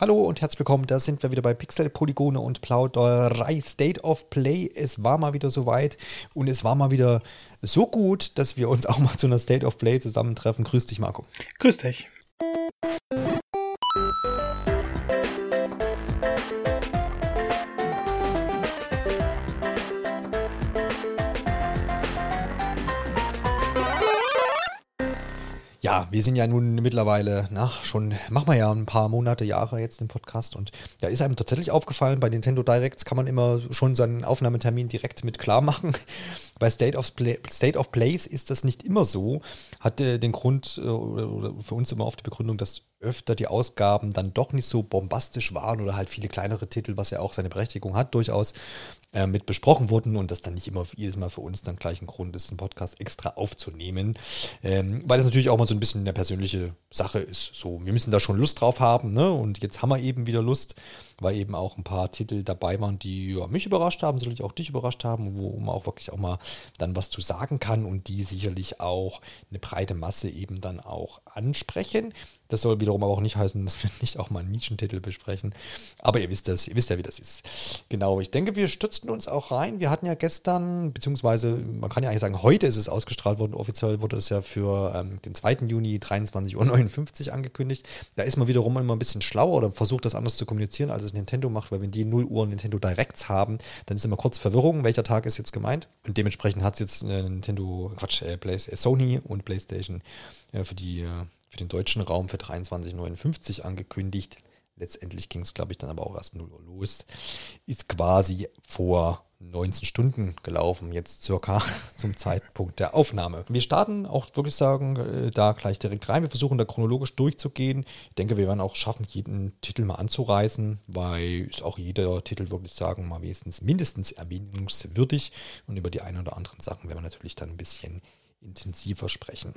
Hallo und herzlich willkommen, da sind wir wieder bei Pixel, Polygone und Plauderei State of Play. Es war mal wieder soweit und es war mal wieder so gut, dass wir uns auch mal zu einer State of Play zusammentreffen. Grüß dich, Marco. Grüß dich. Ja, wir sind ja nun mittlerweile, na, schon, machen wir ja ein paar Monate, Jahre jetzt den Podcast und da ist einem tatsächlich aufgefallen, bei Nintendo Directs kann man immer schon seinen Aufnahmetermin direkt mit klar machen. Bei State of, Play, State of Plays ist das nicht immer so. Hatte den Grund äh, oder, oder für uns immer oft die Begründung, dass öfter die Ausgaben dann doch nicht so bombastisch waren oder halt viele kleinere Titel, was ja auch seine Berechtigung hat, durchaus äh, mit besprochen wurden und das dann nicht immer jedes Mal für uns dann gleich ein Grund ist, einen Podcast extra aufzunehmen. Ähm, weil das natürlich auch mal so ein bisschen eine persönliche Sache ist. So, wir müssen da schon Lust drauf haben, ne? Und jetzt haben wir eben wieder Lust weil eben auch ein paar Titel dabei waren, die ja, mich überrascht haben, sicherlich auch dich überrascht haben, wo man auch wirklich auch mal dann was zu sagen kann und die sicherlich auch eine breite Masse eben dann auch ansprechen. Das soll wiederum aber auch nicht heißen, dass wir nicht auch mal einen Nischentitel besprechen. Aber ihr wisst das, ihr wisst ja, wie das ist. Genau, ich denke, wir stützten uns auch rein. Wir hatten ja gestern, beziehungsweise man kann ja eigentlich sagen, heute ist es ausgestrahlt worden. Offiziell wurde es ja für ähm, den 2. Juni 23.59 Uhr angekündigt. Da ist man wiederum immer ein bisschen schlauer oder versucht das anders zu kommunizieren, als es Nintendo macht, weil wenn die 0 Uhr Nintendo Directs haben, dann ist immer kurz Verwirrung, welcher Tag ist jetzt gemeint. Und dementsprechend hat es jetzt äh, Nintendo, Quatsch, äh, Play, äh, Sony und PlayStation äh, für, die, äh, für den deutschen Raum für 23,59 angekündigt. Letztendlich ging es, glaube ich, dann aber auch erst 0 Uhr los. Ist quasi vor 19 Stunden gelaufen, jetzt circa zum Zeitpunkt der Aufnahme. Wir starten auch, wirklich sagen, äh, da gleich direkt rein. Wir versuchen da chronologisch durchzugehen. Ich denke, wir werden auch schaffen, jeden Titel mal anzureißen, weil ist auch jeder Titel, wirklich sagen, mal wenigstens mindestens erwähnungswürdig. Und über die ein oder anderen Sachen werden wir natürlich dann ein bisschen intensiver sprechen.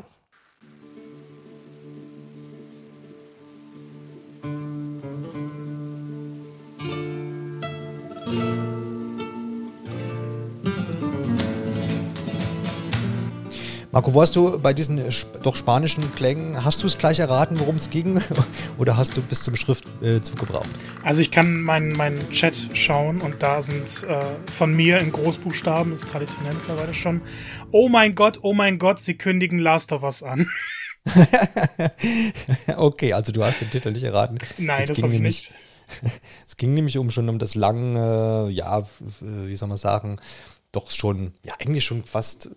Marco, wo hast du bei diesen doch spanischen Klängen, hast du es gleich erraten, worum es ging? Oder hast du bis zum Schriftzug äh, gebraucht? Also ich kann meinen mein Chat schauen und da sind äh, von mir in Großbuchstaben, ist traditionell mittlerweile schon, oh mein Gott, oh mein Gott, sie kündigen Last of Us an. okay, also du hast den Titel nicht erraten. Nein, das habe ich nicht. Es ging nämlich um schon um das lange, ja, wie soll man sagen, doch schon, ja, eigentlich schon fast äh,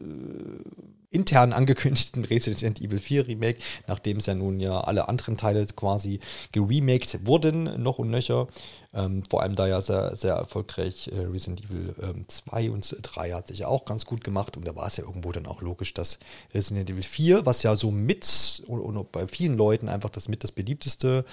intern angekündigten Resident Evil 4 Remake, nachdem es ja nun ja alle anderen Teile quasi geremaked wurden, noch und nöcher. Ähm, vor allem da ja sehr, sehr erfolgreich äh, Resident Evil ähm, 2 und 3 hat sich ja auch ganz gut gemacht und da war es ja irgendwo dann auch logisch, dass Resident Evil 4, was ja so mit und, und bei vielen Leuten einfach das mit das beliebteste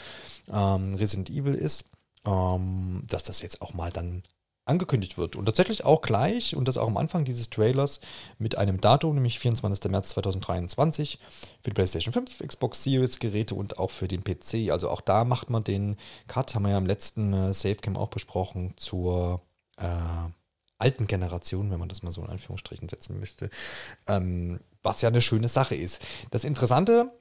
ähm, Resident Evil ist, ähm, dass das jetzt auch mal dann angekündigt wird. Und tatsächlich auch gleich, und das auch am Anfang dieses Trailers, mit einem Datum, nämlich 24. März 2023, für die PlayStation 5, Xbox Series Geräte und auch für den PC. Also auch da macht man den Cut, haben wir ja im letzten äh, Savecam auch besprochen, zur äh, alten Generation, wenn man das mal so in Anführungsstrichen setzen möchte. Ähm, was ja eine schöne Sache ist. Das Interessante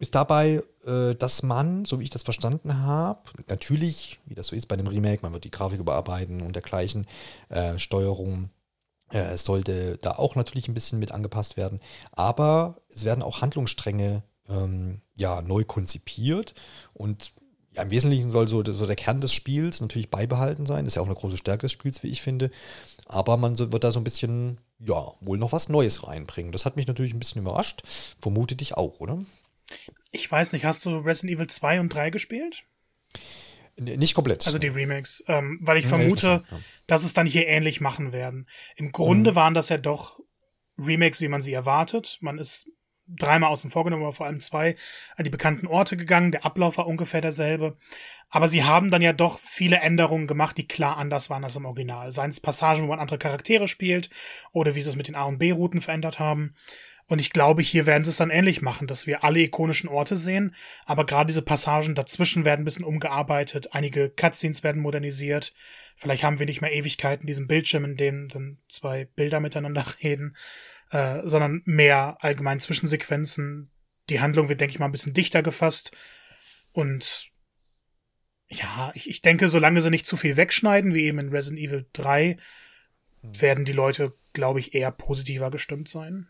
ist dabei, äh, dass man, so wie ich das verstanden habe, natürlich, wie das so ist bei einem Remake, man wird die Grafik überarbeiten und dergleichen, äh, Steuerung äh, sollte da auch natürlich ein bisschen mit angepasst werden, aber es werden auch Handlungsstränge ähm, ja, neu konzipiert und ja, im Wesentlichen soll so, so, der Kern des Spiels natürlich beibehalten sein. Das ist ja auch eine große Stärke des Spiels, wie ich finde. Aber man so, wird da so ein bisschen, ja, wohl noch was Neues reinbringen. Das hat mich natürlich ein bisschen überrascht. Vermute dich auch, oder? Ich weiß nicht, hast du Resident Evil 2 und 3 gespielt? Nicht komplett. Also die Remakes. Ähm, weil ich ja, vermute, ja. dass es dann hier ähnlich machen werden. Im Grunde mhm. waren das ja doch Remakes, wie man sie erwartet. Man ist dreimal außen vorgenommen, aber vor allem zwei an die bekannten Orte gegangen. Der Ablauf war ungefähr derselbe. Aber sie haben dann ja doch viele Änderungen gemacht, die klar anders waren als im Original. Seien es Passagen, wo man andere Charaktere spielt oder wie sie es mit den A- und B-Routen verändert haben. Und ich glaube, hier werden sie es dann ähnlich machen, dass wir alle ikonischen Orte sehen, aber gerade diese Passagen dazwischen werden ein bisschen umgearbeitet, einige Cutscenes werden modernisiert. Vielleicht haben wir nicht mehr Ewigkeiten diesen Bildschirm, in dem dann zwei Bilder miteinander reden, äh, sondern mehr allgemein Zwischensequenzen. Die Handlung wird, denke ich mal, ein bisschen dichter gefasst. Und Ja, ich, ich denke, solange sie nicht zu viel wegschneiden, wie eben in Resident Evil 3, hm. werden die Leute, glaube ich, eher positiver gestimmt sein.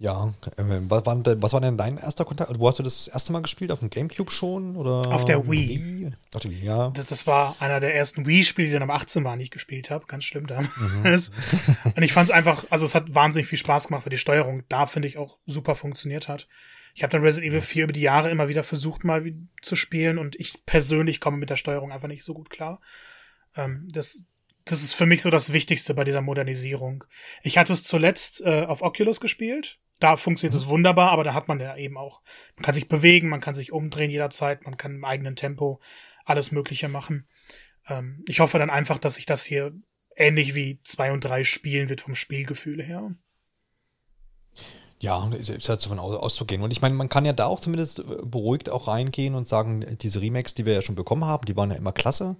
Ja, äh, was war, denn, was war denn dein erster Kontakt? Wo hast du das erste Mal gespielt? Auf dem Gamecube schon? Oder auf der Wii. Wii? Auf der Wii ja. Das, das war einer der ersten Wii-Spiele, die dann am 18 waren, die ich gespielt habe. Ganz schlimm damals. Mhm. Und ich fand es einfach, also es hat wahnsinnig viel Spaß gemacht, weil die Steuerung da, finde ich, auch super funktioniert hat. Ich habe dann Resident Evil 4 über die Jahre immer wieder versucht, mal zu spielen und ich persönlich komme mit der Steuerung einfach nicht so gut klar. Ähm, das, das ist für mich so das Wichtigste bei dieser Modernisierung. Ich hatte es zuletzt äh, auf Oculus gespielt da funktioniert es wunderbar, aber da hat man ja eben auch, man kann sich bewegen, man kann sich umdrehen jederzeit, man kann im eigenen Tempo alles Mögliche machen. Ähm, ich hoffe dann einfach, dass sich das hier ähnlich wie zwei und drei spielen wird vom Spielgefühl her. Ja, ist halt davon auszugehen. Und ich meine, man kann ja da auch zumindest äh, beruhigt auch reingehen und sagen, diese Remakes, die wir ja schon bekommen haben, die waren ja immer klasse.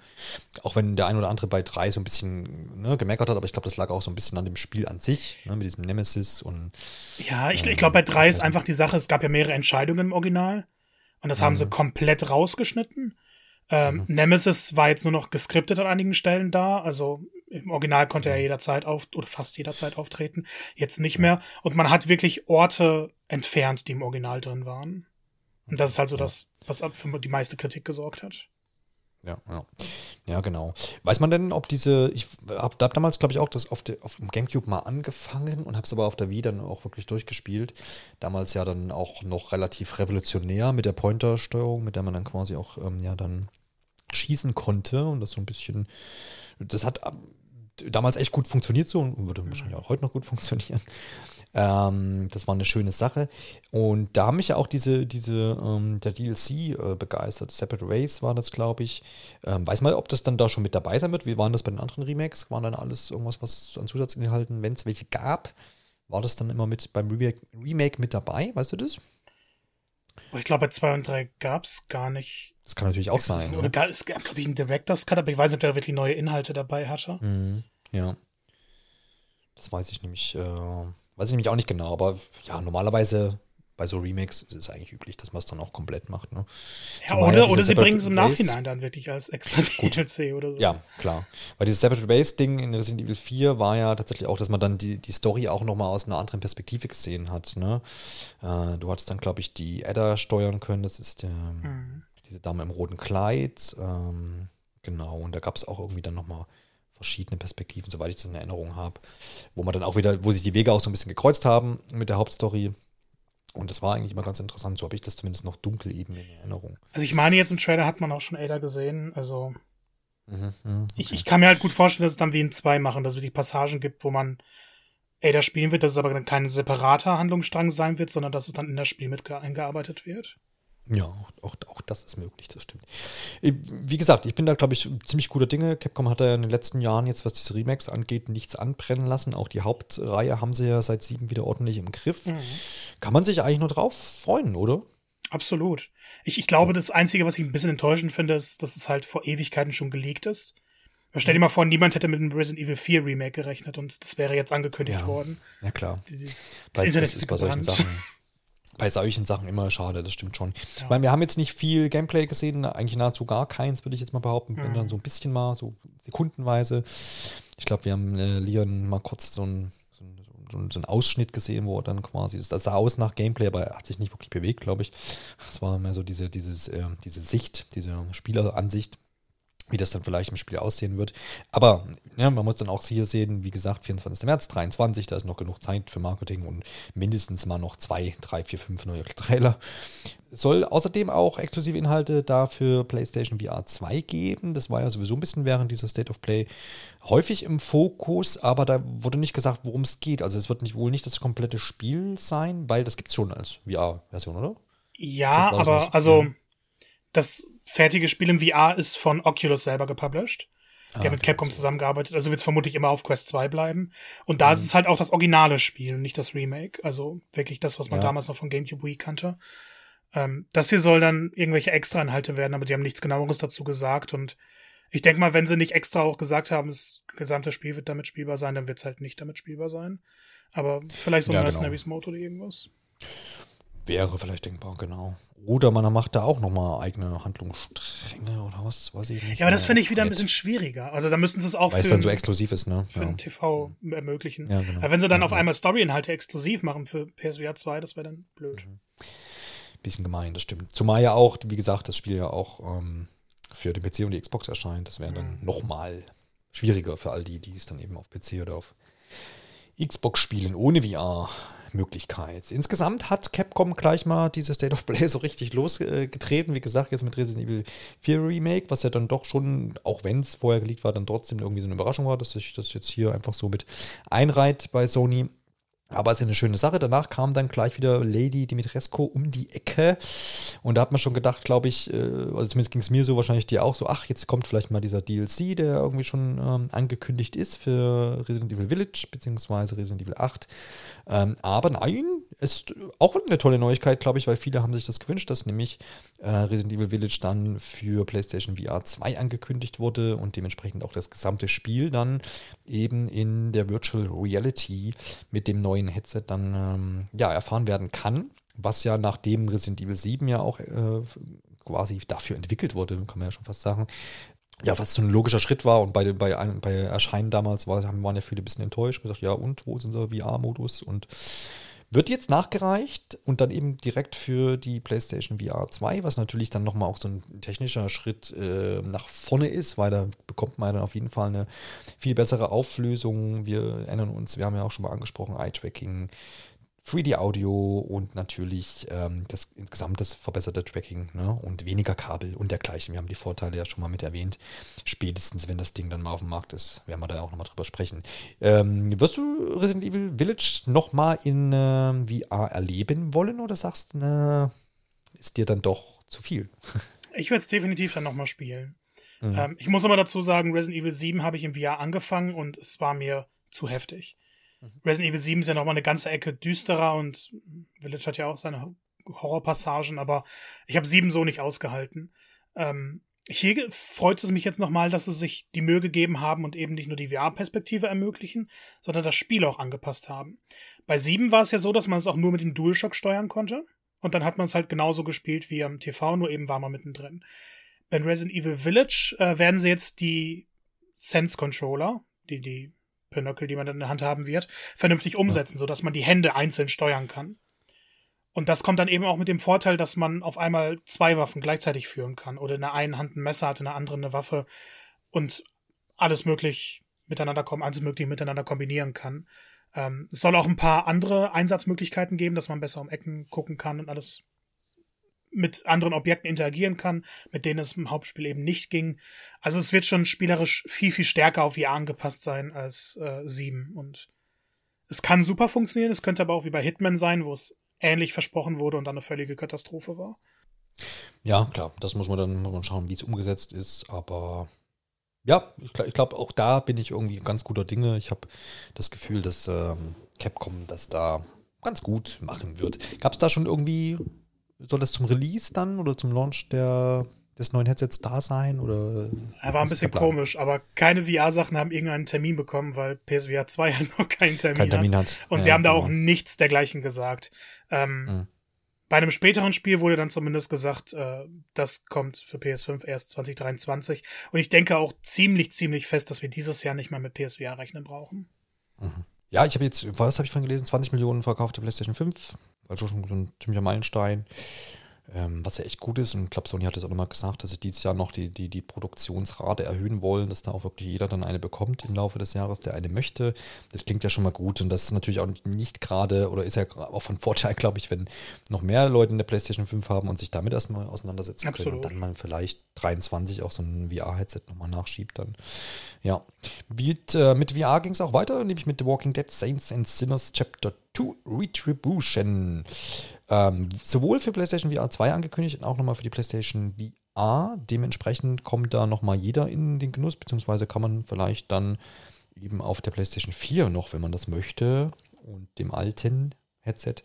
Auch wenn der ein oder andere bei drei so ein bisschen ne, gemeckert hat, aber ich glaube, das lag auch so ein bisschen an dem Spiel an sich, ne, mit diesem Nemesis und. Ja, ich, ich glaube, bei drei ist einfach die Sache, es gab ja mehrere Entscheidungen im Original. Und das mhm. haben sie mhm. komplett rausgeschnitten. Ähm, mhm. Nemesis war jetzt nur noch geskriptet an einigen Stellen da. Also im Original konnte er jederzeit auf oder fast jederzeit auftreten. Jetzt nicht mehr. Und man hat wirklich Orte entfernt, die im Original drin waren. Und das ist halt so das, was für die meiste Kritik gesorgt hat. Ja, ja. Ja, genau. Weiß man denn, ob diese, ich habe hab damals, glaube ich, auch das auf, der, auf dem Gamecube mal angefangen und habe es aber auf der Wii dann auch wirklich durchgespielt. Damals ja dann auch noch relativ revolutionär mit der Pointer-Steuerung, mit der man dann quasi auch ähm, ja dann schießen konnte und das so ein bisschen, das hat damals echt gut funktioniert so und würde wahrscheinlich auch heute noch gut funktionieren. Ähm, das war eine schöne Sache. Und da haben mich ja auch diese, diese ähm, der DLC äh, begeistert. Separate Race war das, glaube ich. Ähm, weiß mal, ob das dann da schon mit dabei sein wird. Wie waren das bei den anderen Remakes? Waren dann alles irgendwas, was an Zusatzinhalten, wenn es welche gab? War das dann immer mit beim Remake, Remake mit dabei? Weißt du das? Ich glaube, bei 2 und 3 gab es gar nicht. Das kann natürlich auch sein. Oder gar, es gab, glaube ich, einen Director's Cut, aber ich weiß nicht, ob der wirklich neue Inhalte dabei hatte. Mhm, ja. Das weiß ich nämlich, äh, weiß ich nämlich auch nicht genau, aber ja, normalerweise bei so Remakes ist es eigentlich üblich, dass man es dann auch komplett macht. Ne? Ja, oder, oder sie bringen es im Nachhinein dann wirklich als extra DLC oder so. Ja, klar. Weil dieses Separate Base Ding in Resident Evil 4 war ja tatsächlich auch, dass man dann die, die Story auch nochmal aus einer anderen Perspektive gesehen hat. Ne? Äh, du hattest dann, glaube ich, die Edda steuern können. Das ist der, mhm. Diese Dame im roten Kleid. Ähm, genau. Und da gab es auch irgendwie dann nochmal verschiedene Perspektiven, soweit ich das in Erinnerung habe, wo man dann auch wieder, wo sich die Wege auch so ein bisschen gekreuzt haben mit der Hauptstory. Und das war eigentlich immer ganz interessant. So habe ich das zumindest noch dunkel eben in Erinnerung. Also ich meine, jetzt im Trailer hat man auch schon Ada gesehen. Also mhm, mhm okay. ich, ich kann mir halt gut vorstellen, dass es dann wie in 2 machen, dass es die Passagen gibt, wo man Ada spielen wird, dass es aber dann kein separater Handlungsstrang sein wird, sondern dass es dann in das Spiel mit eingearbeitet wird. Ja, auch, auch das ist möglich, das stimmt. Äh, wie gesagt, ich bin da, glaube ich, ziemlich guter Dinge. Capcom hat ja in den letzten Jahren jetzt, was diese Remakes angeht, nichts anbrennen lassen. Auch die Hauptreihe haben sie ja seit sieben wieder ordentlich im Griff. Mhm. Kann man sich eigentlich nur drauf freuen, oder? Absolut. Ich, ich glaube, das Einzige, was ich ein bisschen enttäuschend finde, ist, dass es halt vor Ewigkeiten schon gelegt ist. Stell dir mal vor, niemand hätte mit einem Resident Evil 4 Remake gerechnet und das wäre jetzt angekündigt ja. worden. Ja, klar. Dieses, das Internet ist bei solchen Sachen bei solchen Sachen immer schade, das stimmt schon. Ja. Ich meine, wir haben jetzt nicht viel Gameplay gesehen, eigentlich nahezu gar keins, würde ich jetzt mal behaupten. Mhm. Wenn dann so ein bisschen mal, so sekundenweise. Ich glaube, wir haben äh, Leon mal kurz so ein, so, so einen Ausschnitt gesehen, wo er dann quasi, das sah aus nach Gameplay, aber er hat sich nicht wirklich bewegt, glaube ich. Es war mehr so diese, dieses, äh, diese Sicht, diese Spieleransicht wie das dann vielleicht im Spiel aussehen wird. Aber ja, man muss dann auch hier sehen, wie gesagt, 24. März 23, da ist noch genug Zeit für Marketing und mindestens mal noch zwei, drei, vier, fünf neue Trailer. Es soll außerdem auch exklusive Inhalte da für PlayStation VR 2 geben. Das war ja sowieso ein bisschen während dieser State of Play häufig im Fokus, aber da wurde nicht gesagt, worum es geht. Also es wird nicht, wohl nicht das komplette Spiel sein, weil das gibt es schon als VR-Version, oder? Ja, aber also das fertige Spiel im VR ist von Oculus selber gepublished. Ah, haben mit Capcom zusammengearbeitet, also wird es vermutlich immer auf Quest 2 bleiben. Und da mhm. ist es halt auch das originale Spiel, nicht das Remake. Also wirklich das, was man ja. damals noch von GameCube Wii kannte. Ähm, das hier soll dann irgendwelche Extra-Inhalte werden, aber die haben nichts genaueres dazu gesagt. Und ich denke mal, wenn sie nicht extra auch gesagt haben, das gesamte Spiel wird damit spielbar sein, dann wird es halt nicht damit spielbar sein. Aber vielleicht so ein ja, neues genau. Navis Moto oder irgendwas Wäre vielleicht denkbar, genau. Oder man macht da auch nochmal eigene Handlungsstränge oder was, weiß ich nicht. Ja, aber das finde ich wieder ein bisschen schwieriger. Also da müssen sie es auch Weil es dann so exklusiv ist, ne? Für ja. den TV ermöglichen. Ja, genau. Aber wenn sie dann ja, auf einmal Story-Inhalte exklusiv machen für PSVR 2, das wäre dann blöd. Mhm. Bisschen gemein, das stimmt. Zumal ja auch, wie gesagt, das Spiel ja auch ähm, für den PC und die Xbox erscheint. Das wäre dann mhm. nochmal schwieriger für all die, die es dann eben auf PC oder auf Xbox spielen ohne VR. Möglichkeit. Insgesamt hat Capcom gleich mal dieses State of Play so richtig losgetreten. Wie gesagt, jetzt mit Resident Evil 4 Remake, was ja dann doch schon, auch wenn es vorher geleakt war, dann trotzdem irgendwie so eine Überraschung war, dass sich das jetzt hier einfach so mit einreiht bei Sony. Aber es ist eine schöne Sache. Danach kam dann gleich wieder Lady Dimitrescu um die Ecke. Und da hat man schon gedacht, glaube ich, äh, also zumindest ging es mir so, wahrscheinlich dir auch so, ach, jetzt kommt vielleicht mal dieser DLC, der irgendwie schon ähm, angekündigt ist für Resident Evil Village, beziehungsweise Resident Evil 8. Ähm, aber nein, ist auch eine tolle Neuigkeit, glaube ich, weil viele haben sich das gewünscht, dass nämlich äh, Resident Evil Village dann für PlayStation VR 2 angekündigt wurde und dementsprechend auch das gesamte Spiel dann eben in der Virtual Reality mit dem neuen Headset dann ähm, ja, erfahren werden kann. Was ja nachdem Resident Evil 7 ja auch äh, quasi dafür entwickelt wurde, kann man ja schon fast sagen, ja, was so ein logischer Schritt war und bei, bei, bei Erscheinen damals war, waren ja viele ein bisschen enttäuscht, gesagt, ja und, wo ist unser VR-Modus und wird jetzt nachgereicht und dann eben direkt für die PlayStation VR 2, was natürlich dann nochmal auch so ein technischer Schritt äh, nach vorne ist, weil da bekommt man dann auf jeden Fall eine viel bessere Auflösung. Wir erinnern uns, wir haben ja auch schon mal angesprochen, Eye-Tracking, 3D-Audio und natürlich ähm, das insgesamt das verbesserte Tracking ne? und weniger Kabel und dergleichen. Wir haben die Vorteile ja schon mal mit erwähnt. Spätestens, wenn das Ding dann mal auf dem Markt ist, werden wir da auch nochmal drüber sprechen. Ähm, wirst du Resident Evil Village nochmal in äh, VR erleben wollen oder sagst du, ist dir dann doch zu viel? ich werde es definitiv dann nochmal spielen. Mhm. Ähm, ich muss aber dazu sagen, Resident Evil 7 habe ich im VR angefangen und es war mir zu heftig. Resident Evil 7 ist ja nochmal eine ganze Ecke düsterer und Village hat ja auch seine Horrorpassagen, aber ich habe 7 so nicht ausgehalten. Ähm, hier freut es mich jetzt nochmal, dass sie sich die Mühe gegeben haben und eben nicht nur die VR-Perspektive ermöglichen, sondern das Spiel auch angepasst haben. Bei 7 war es ja so, dass man es auch nur mit dem DualShock steuern konnte. Und dann hat man es halt genauso gespielt wie am TV, nur eben war man mittendrin. Bei Resident Evil Village äh, werden sie jetzt die Sense-Controller, die, die Pinöckel, die man dann in der Hand haben wird, vernünftig umsetzen, ja. sodass man die Hände einzeln steuern kann. Und das kommt dann eben auch mit dem Vorteil, dass man auf einmal zwei Waffen gleichzeitig führen kann. Oder in der einen Hand ein Messer hat, in der anderen eine Waffe und alles möglich miteinander kommen, alles möglich miteinander kombinieren kann. Ähm, es soll auch ein paar andere Einsatzmöglichkeiten geben, dass man besser um Ecken gucken kann und alles mit anderen Objekten interagieren kann, mit denen es im Hauptspiel eben nicht ging. Also es wird schon spielerisch viel, viel stärker auf VR angepasst sein als äh, 7. Und es kann super funktionieren, es könnte aber auch wie bei Hitman sein, wo es ähnlich versprochen wurde und dann eine völlige Katastrophe war. Ja, klar, das muss man dann man schauen, wie es umgesetzt ist, aber ja, ich glaube, glaub, auch da bin ich irgendwie ganz guter Dinge. Ich habe das Gefühl, dass ähm, Capcom das da ganz gut machen wird. Gab es da schon irgendwie soll das zum Release dann oder zum Launch der, des neuen Headsets da sein? Oder er war ein bisschen komisch, aber keine VR-Sachen haben irgendeinen Termin bekommen, weil PSVR 2 halt noch keinen Termin, Kein Termin hat. hat. Und ja, sie haben da genau. auch nichts dergleichen gesagt. Ähm, mhm. Bei einem späteren Spiel wurde dann zumindest gesagt, äh, das kommt für PS5 erst 2023. Und ich denke auch ziemlich, ziemlich fest, dass wir dieses Jahr nicht mehr mit PSVR rechnen brauchen. Mhm. Ja, ich habe jetzt, was habe ich von gelesen? 20 Millionen verkaufte PlayStation 5. Also schon so ein ziemlicher Meilenstein. Ähm, was ja echt gut ist. Und ich glaube, Sony hat es auch nochmal gesagt, dass sie dieses Jahr noch die, die, die Produktionsrate erhöhen wollen, dass da auch wirklich jeder dann eine bekommt im Laufe des Jahres, der eine möchte. Das klingt ja schon mal gut. Und das ist natürlich auch nicht gerade, oder ist ja auch von Vorteil, glaube ich, wenn noch mehr Leute eine PlayStation 5 haben und sich damit erstmal auseinandersetzen Absolut. können. Und dann man vielleicht 23 auch so ein VR-Headset nochmal nachschiebt dann. Ja. Mit, äh, mit VR ging es auch weiter, nämlich mit The Walking Dead Saints and Sinners Chapter 2 Retribution. Ähm, sowohl für PlayStation VR 2 angekündigt und auch nochmal für die PlayStation VR. Dementsprechend kommt da nochmal jeder in den Genuss, beziehungsweise kann man vielleicht dann eben auf der PlayStation 4 noch, wenn man das möchte, und dem alten Headset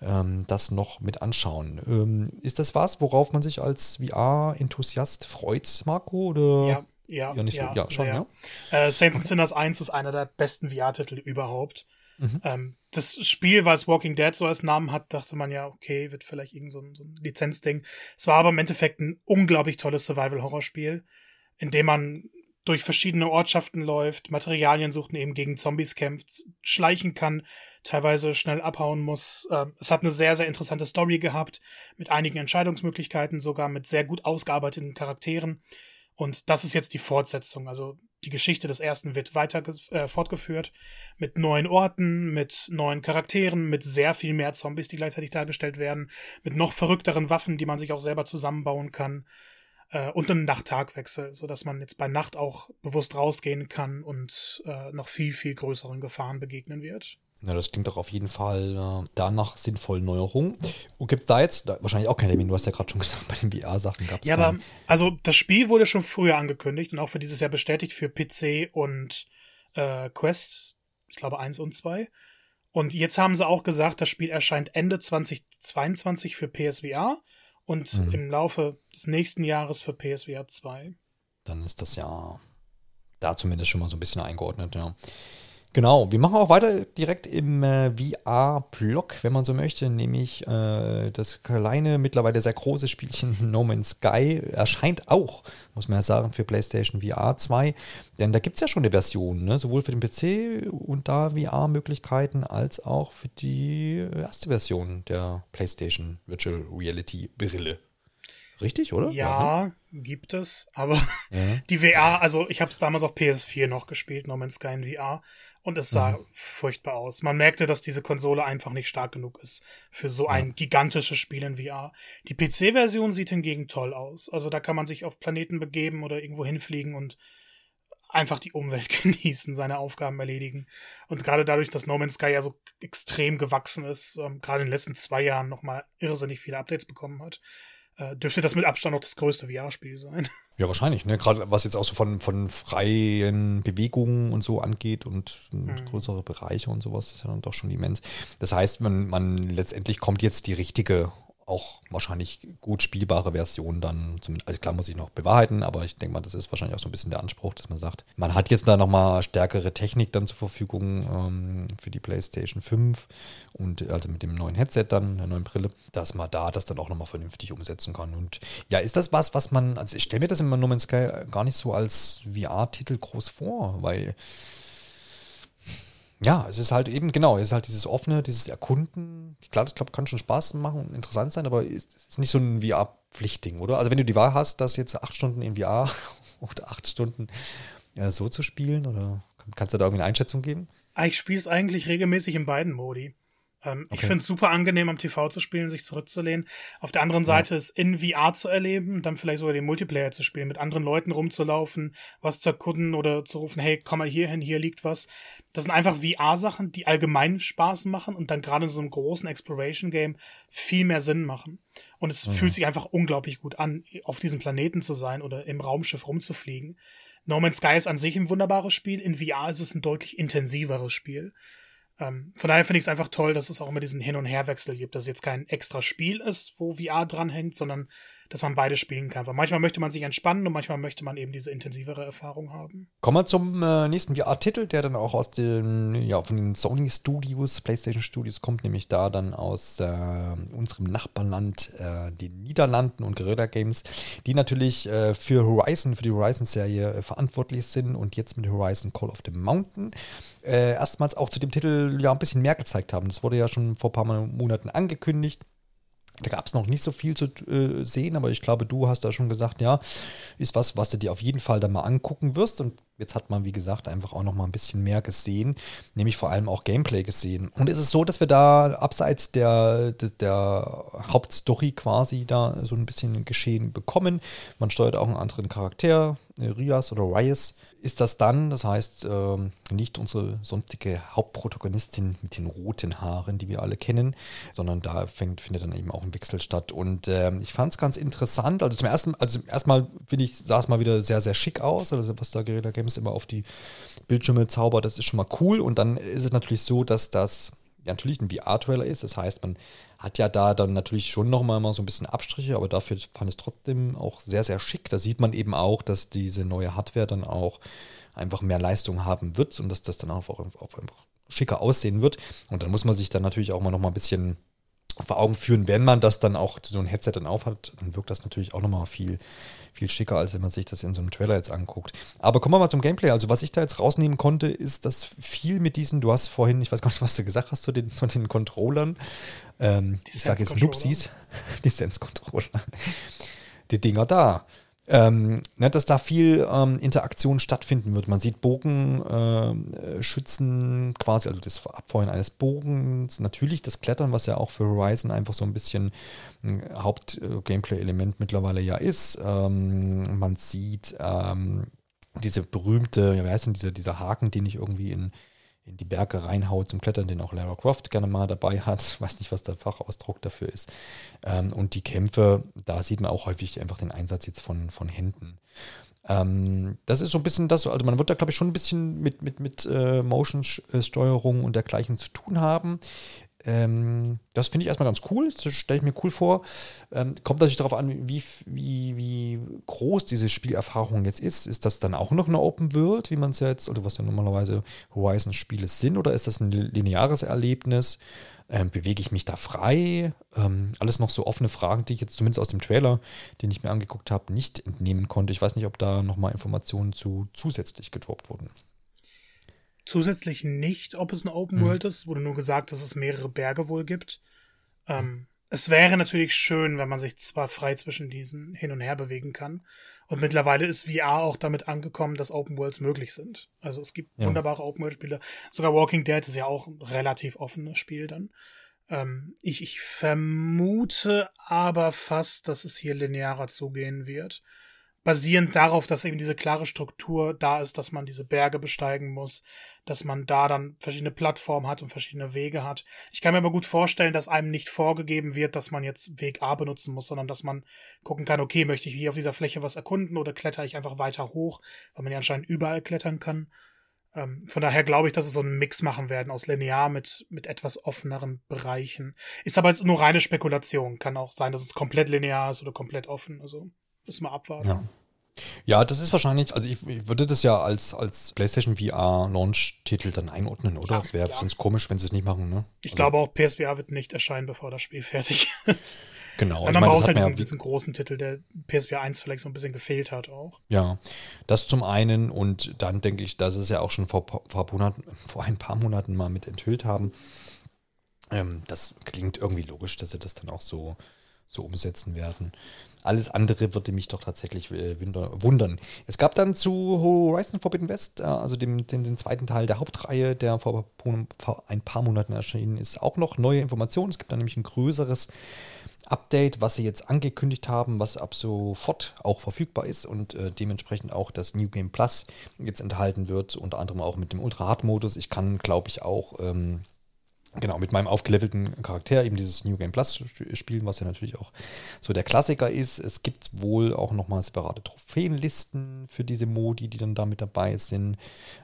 ähm, das noch mit anschauen. Ähm, ist das was, worauf man sich als VR-Enthusiast freut, Marco? Oder? Ja, ja, ja, nicht ja, so. ja schon, ja. Äh, Saints Sinners 1 ist einer der besten VR-Titel überhaupt. Mhm. Ähm, das Spiel, weil es Walking Dead so als Namen hat, dachte man ja, okay, wird vielleicht irgend so ein, so ein Lizenzding. Es war aber im Endeffekt ein unglaublich tolles Survival-Horror-Spiel, in dem man durch verschiedene Ortschaften läuft, Materialien sucht und eben gegen Zombies kämpft, schleichen kann, teilweise schnell abhauen muss. Ähm, es hat eine sehr, sehr interessante Story gehabt, mit einigen Entscheidungsmöglichkeiten, sogar mit sehr gut ausgearbeiteten Charakteren. Und das ist jetzt die Fortsetzung. Also die Geschichte des ersten wird weiter äh, fortgeführt mit neuen Orten, mit neuen Charakteren, mit sehr viel mehr Zombies, die gleichzeitig dargestellt werden, mit noch verrückteren Waffen, die man sich auch selber zusammenbauen kann äh, und einem Nacht-Tag-Wechsel, sodass man jetzt bei Nacht auch bewusst rausgehen kann und äh, noch viel, viel größeren Gefahren begegnen wird. Ja, das klingt doch auf jeden Fall äh, danach sinnvollen Neuerungen. Und gibt es da jetzt da, wahrscheinlich auch keine Termin? Du hast ja gerade schon gesagt, bei den VR-Sachen gab es Ja, aber also das Spiel wurde schon früher angekündigt und auch für dieses Jahr bestätigt für PC und äh, Quest, ich glaube 1 und 2. Und jetzt haben sie auch gesagt, das Spiel erscheint Ende 2022 für PSVR und mhm. im Laufe des nächsten Jahres für PSVR 2. Dann ist das ja da zumindest schon mal so ein bisschen eingeordnet, ja. Genau, wir machen auch weiter direkt im äh, VR-Block, wenn man so möchte, nämlich äh, das kleine, mittlerweile sehr große Spielchen No Man's Sky erscheint auch, muss man ja sagen, für PlayStation VR 2. Denn da gibt es ja schon eine Version, ne? sowohl für den PC und da VR-Möglichkeiten, als auch für die erste Version der PlayStation Virtual Reality Brille. Richtig, oder? Ja, ja ne? gibt es, aber ja. die VR, also ich habe es damals auf PS4 noch gespielt, No Man's Sky in VR. Und es sah mhm. furchtbar aus. Man merkte, dass diese Konsole einfach nicht stark genug ist für so ein ja. gigantisches Spiel in VR. Die PC-Version sieht hingegen toll aus. Also da kann man sich auf Planeten begeben oder irgendwo hinfliegen und einfach die Umwelt genießen, seine Aufgaben erledigen. Und gerade dadurch, dass No Man's Sky ja so extrem gewachsen ist, ähm, gerade in den letzten zwei Jahren nochmal irrsinnig viele Updates bekommen hat, äh, dürfte das mit Abstand noch das größte VR-Spiel sein. Ja, wahrscheinlich, ne? Gerade was jetzt auch so von, von freien Bewegungen und so angeht und mhm. größere Bereiche und sowas, ist ja dann doch schon immens. Das heißt, man, man letztendlich kommt jetzt die richtige auch wahrscheinlich gut spielbare Version dann, also klar muss ich noch bewahrheiten, aber ich denke mal, das ist wahrscheinlich auch so ein bisschen der Anspruch, dass man sagt, man hat jetzt da nochmal stärkere Technik dann zur Verfügung ähm, für die PlayStation 5 und also mit dem neuen Headset dann, der neuen Brille, dass man da das dann auch nochmal vernünftig umsetzen kann. Und ja, ist das was, was man, also ich stelle mir das immer No Man's Sky gar nicht so als VR-Titel groß vor, weil ja, es ist halt eben, genau, es ist halt dieses offene, dieses Erkunden. Klar, das glaub, kann schon Spaß machen und interessant sein, aber es ist nicht so ein VR-Pflichtding, oder? Also wenn du die Wahl hast, das jetzt acht Stunden in VR oder acht Stunden ja, so zu spielen, oder kannst du da irgendwie eine Einschätzung geben? Ich spiele es eigentlich regelmäßig in beiden Modi. Ähm, okay. Ich finde es super angenehm, am TV zu spielen, sich zurückzulehnen. Auf der anderen Seite ja. es in VR zu erleben, dann vielleicht sogar den Multiplayer zu spielen, mit anderen Leuten rumzulaufen, was zu erkunden oder zu rufen, hey, komm mal hier hin, hier liegt was. Das sind einfach VR-Sachen, die allgemein Spaß machen und dann gerade in so einem großen Exploration-Game viel mehr Sinn machen. Und es mhm. fühlt sich einfach unglaublich gut an, auf diesem Planeten zu sein oder im Raumschiff rumzufliegen. No Man's Sky ist an sich ein wunderbares Spiel, in VR ist es ein deutlich intensiveres Spiel. Ähm, von daher finde ich es einfach toll, dass es auch immer diesen Hin- und Herwechsel gibt, dass es jetzt kein extra Spiel ist, wo VR dranhängt, sondern dass man beide spielen kann. Weil manchmal möchte man sich entspannen und manchmal möchte man eben diese intensivere Erfahrung haben. Kommen wir zum äh, nächsten VR-Titel, der dann auch aus den, ja, von den Sony Studios, PlayStation Studios kommt, nämlich da dann aus äh, unserem Nachbarland, äh, den Niederlanden und Guerrilla Games, die natürlich äh, für Horizon, für die Horizon-Serie äh, verantwortlich sind und jetzt mit Horizon Call of the Mountain äh, erstmals auch zu dem Titel ja ein bisschen mehr gezeigt haben. Das wurde ja schon vor ein paar Monaten angekündigt. Da gab es noch nicht so viel zu äh, sehen, aber ich glaube, du hast da schon gesagt, ja, ist was, was du dir auf jeden Fall dann mal angucken wirst. Und jetzt hat man, wie gesagt, einfach auch noch mal ein bisschen mehr gesehen, nämlich vor allem auch Gameplay gesehen. Und es ist so, dass wir da abseits der, der, der Hauptstory quasi da so ein bisschen Geschehen bekommen. Man steuert auch einen anderen Charakter, äh, Rias oder Rias ist das dann, das heißt, ähm, nicht unsere sonstige Hauptprotagonistin mit den roten Haaren, die wir alle kennen, sondern da fängt, findet dann eben auch ein Wechsel statt. Und ähm, ich fand es ganz interessant. Also zum ersten, also erstmal finde ich, sah es mal wieder sehr, sehr schick aus. Also was da Guerilla Games immer auf die Bildschirme zaubert, das ist schon mal cool. Und dann ist es natürlich so, dass das ja, natürlich ein VR-Trailer ist. Das heißt, man hat ja da dann natürlich schon nochmal mal so ein bisschen Abstriche, aber dafür fand es trotzdem auch sehr, sehr schick. Da sieht man eben auch, dass diese neue Hardware dann auch einfach mehr Leistung haben wird und dass das dann auch, auch einfach schicker aussehen wird. Und dann muss man sich dann natürlich auch mal noch mal ein bisschen vor Augen führen, wenn man das dann auch so ein Headset dann aufhat, dann wirkt das natürlich auch nochmal viel, viel schicker, als wenn man sich das in so einem Trailer jetzt anguckt. Aber kommen wir mal zum Gameplay. Also, was ich da jetzt rausnehmen konnte, ist, dass viel mit diesen, du hast vorhin, ich weiß gar nicht, was du gesagt hast zu den, zu den Controllern. Ähm, ich sage jetzt Nupsis, die Sense-Controller. Die Dinger da ähm, ne, dass da viel ähm, Interaktion stattfinden wird. Man sieht Bogenschützen äh, quasi, also das Abfeuern eines Bogens, natürlich das Klettern, was ja auch für Horizon einfach so ein bisschen ein Haupt-Gameplay-Element mittlerweile ja ist. Ähm, man sieht ähm, diese berühmte, ja, wie heißt denn dieser, dieser Haken, den ich irgendwie in in die Berge reinhaut zum Klettern, den auch Lara Croft gerne mal dabei hat. Weiß nicht, was der Fachausdruck dafür ist. Ähm, und die Kämpfe, da sieht man auch häufig einfach den Einsatz jetzt von, von Händen. Ähm, das ist so ein bisschen das, also man wird da, glaube ich, schon ein bisschen mit, mit, mit äh, Motion-Steuerung und dergleichen zu tun haben. Ähm, das finde ich erstmal ganz cool, das stelle ich mir cool vor. Ähm, kommt natürlich darauf an, wie, wie, wie groß diese Spielerfahrung jetzt ist. Ist das dann auch noch eine Open World, wie man es jetzt, oder was ja normalerweise Horizon-Spiele sind, oder ist das ein lineares Erlebnis? Ähm, bewege ich mich da frei? Ähm, alles noch so offene Fragen, die ich jetzt zumindest aus dem Trailer, den ich mir angeguckt habe, nicht entnehmen konnte. Ich weiß nicht, ob da nochmal Informationen zu zusätzlich gedroppt wurden zusätzlich nicht, ob es eine Open mhm. World ist. Wurde nur gesagt, dass es mehrere Berge wohl gibt. Ähm, es wäre natürlich schön, wenn man sich zwar frei zwischen diesen hin und her bewegen kann. Und mittlerweile ist VR auch damit angekommen, dass Open Worlds möglich sind. Also es gibt ja. wunderbare Open World Spiele. Sogar Walking Dead ist ja auch ein relativ offenes Spiel dann. Ähm, ich, ich vermute aber fast, dass es hier linearer zugehen wird basierend darauf, dass eben diese klare Struktur da ist, dass man diese Berge besteigen muss, dass man da dann verschiedene Plattformen hat und verschiedene Wege hat. Ich kann mir aber gut vorstellen, dass einem nicht vorgegeben wird, dass man jetzt Weg A benutzen muss, sondern dass man gucken kann, okay, möchte ich hier auf dieser Fläche was erkunden oder kletter ich einfach weiter hoch, weil man ja anscheinend überall klettern kann. Ähm, von daher glaube ich, dass es so einen Mix machen werden aus linear mit, mit etwas offeneren Bereichen. Ist aber jetzt nur reine Spekulation. Kann auch sein, dass es komplett linear ist oder komplett offen. Also Müssen wir abwarten. Ja. Ja, das ist wahrscheinlich, also ich, ich, würde das ja als, als PlayStation VR Launch-Titel dann einordnen, oder? Es ja, wäre sonst komisch, wenn sie es nicht machen, ne? Ich also, glaube auch, PSVR wird nicht erscheinen, bevor das Spiel fertig ist. Genau. Und man braucht halt diesen, ja, diesen, großen Titel, der PSVR 1 vielleicht so ein bisschen gefehlt hat auch. Ja, das zum einen und dann denke ich, dass es ja auch schon vor, vor, Monaten, vor ein paar Monaten mal mit enthüllt haben. Ähm, das klingt irgendwie logisch, dass sie das dann auch so, so umsetzen werden. Alles andere würde mich doch tatsächlich äh, wundern. Es gab dann zu Horizon Forbidden West, äh, also dem, dem, den zweiten Teil der Hauptreihe, der vor, vor ein paar Monaten erschienen ist, auch noch neue Informationen. Es gibt dann nämlich ein größeres Update, was sie jetzt angekündigt haben, was ab sofort auch verfügbar ist und äh, dementsprechend auch das New Game Plus jetzt enthalten wird, unter anderem auch mit dem Ultra Hard Modus. Ich kann, glaube ich, auch ähm, genau, mit meinem aufgelevelten Charakter eben dieses New Game Plus spielen, was ja natürlich auch so der Klassiker ist. Es gibt wohl auch nochmal separate Trophäenlisten für diese Modi, die dann da mit dabei sind.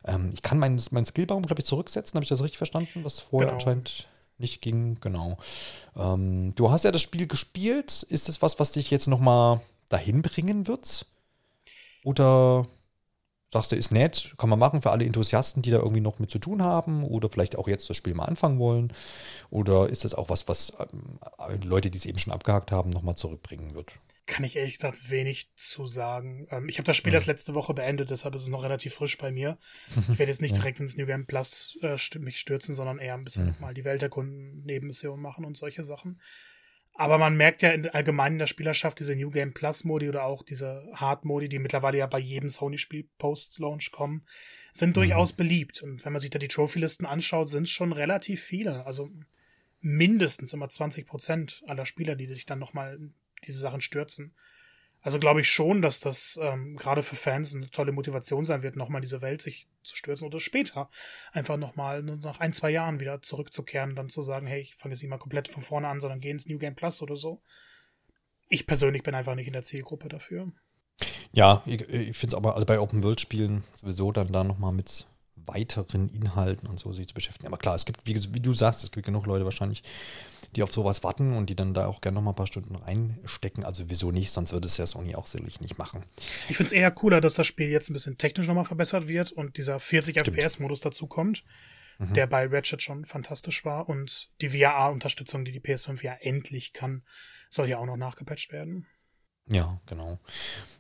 Ähm, ich kann meinen mein Skillbaum, glaube ich, zurücksetzen. Habe ich das richtig verstanden? Was vorher genau. anscheinend nicht ging. Genau. Ähm, du hast ja das Spiel gespielt. Ist das was, was dich jetzt nochmal dahin bringen wird? Oder sagst du, ist nett, kann man machen für alle Enthusiasten, die da irgendwie noch mit zu tun haben oder vielleicht auch jetzt das Spiel mal anfangen wollen? Oder ist das auch was, was ähm, Leute, die es eben schon abgehakt haben, nochmal zurückbringen wird? Kann ich ehrlich gesagt wenig zu sagen. Ähm, ich habe das Spiel mhm. erst letzte Woche beendet, deshalb ist es noch relativ frisch bei mir. Ich werde jetzt nicht direkt ins New Game Plus äh, mich stürzen, sondern eher ein bisschen mhm. mal die Welt erkunden, Nebenmissionen machen und solche Sachen. Aber man merkt ja in, allgemein in der Spielerschaft diese New Game Plus Modi oder auch diese Hard Modi, die mittlerweile ja bei jedem Sony-Spiel Post-Launch kommen, sind mhm. durchaus beliebt. Und wenn man sich da die Trophy-Listen anschaut, sind es schon relativ viele. Also mindestens immer 20 Prozent aller Spieler, die sich dann nochmal diese Sachen stürzen. Also glaube ich schon, dass das ähm, gerade für Fans eine tolle Motivation sein wird, nochmal diese Welt sich zu stürzen oder später einfach nochmal nach ein, zwei Jahren wieder zurückzukehren und dann zu sagen, hey, ich fange jetzt nicht mal komplett von vorne an, sondern gehe ins New Game Plus oder so. Ich persönlich bin einfach nicht in der Zielgruppe dafür. Ja, ich, ich finde es aber also bei Open World Spielen sowieso dann da nochmal mit weiteren Inhalten und so sich zu beschäftigen. Aber klar, es gibt, wie, wie du sagst, es gibt genug Leute wahrscheinlich, die auf sowas warten und die dann da auch gerne noch mal ein paar Stunden reinstecken. Also wieso nicht, sonst würde es ja Sony auch sicherlich nicht machen. Ich finde es eher cooler, dass das Spiel jetzt ein bisschen technisch nochmal verbessert wird und dieser 40 FPS-Modus dazu kommt. mhm. der bei Ratchet schon fantastisch war. Und die VR-Unterstützung, die die PS5 ja endlich kann, soll ja auch noch nachgepatcht werden. Ja, genau.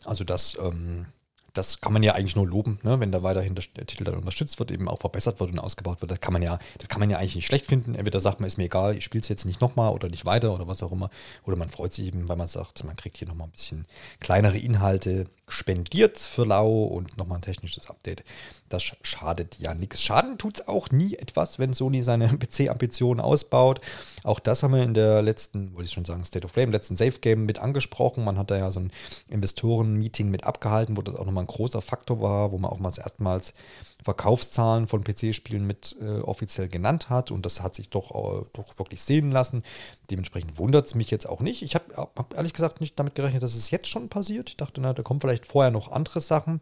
Also das, ähm, das kann man ja eigentlich nur loben, ne? wenn da weiterhin der, Titel dann unterstützt wird, eben auch verbessert wird und ausgebaut wird. Das kann man ja, das kann man ja eigentlich nicht schlecht finden. Entweder sagt man, ist mir egal, ich spiele es jetzt nicht nochmal oder nicht weiter oder was auch immer. Oder man freut sich eben, weil man sagt, man kriegt hier nochmal ein bisschen kleinere Inhalte spendiert für Lau und nochmal ein technisches Update. Das schadet ja nichts. Schaden tut es auch nie etwas, wenn Sony seine PC-Ambitionen ausbaut. Auch das haben wir in der letzten, wollte ich schon sagen, State of im letzten Safe-Game mit angesprochen. Man hat da ja so ein Investoren-Meeting mit abgehalten, wo das auch nochmal ein großer Faktor war, wo man auch mal erstmals Verkaufszahlen von PC-Spielen mit äh, offiziell genannt hat. Und das hat sich doch, äh, doch wirklich sehen lassen. Dementsprechend wundert es mich jetzt auch nicht. Ich habe hab ehrlich gesagt nicht damit gerechnet, dass es jetzt schon passiert. Ich dachte, na, da kommen vielleicht vorher noch andere Sachen.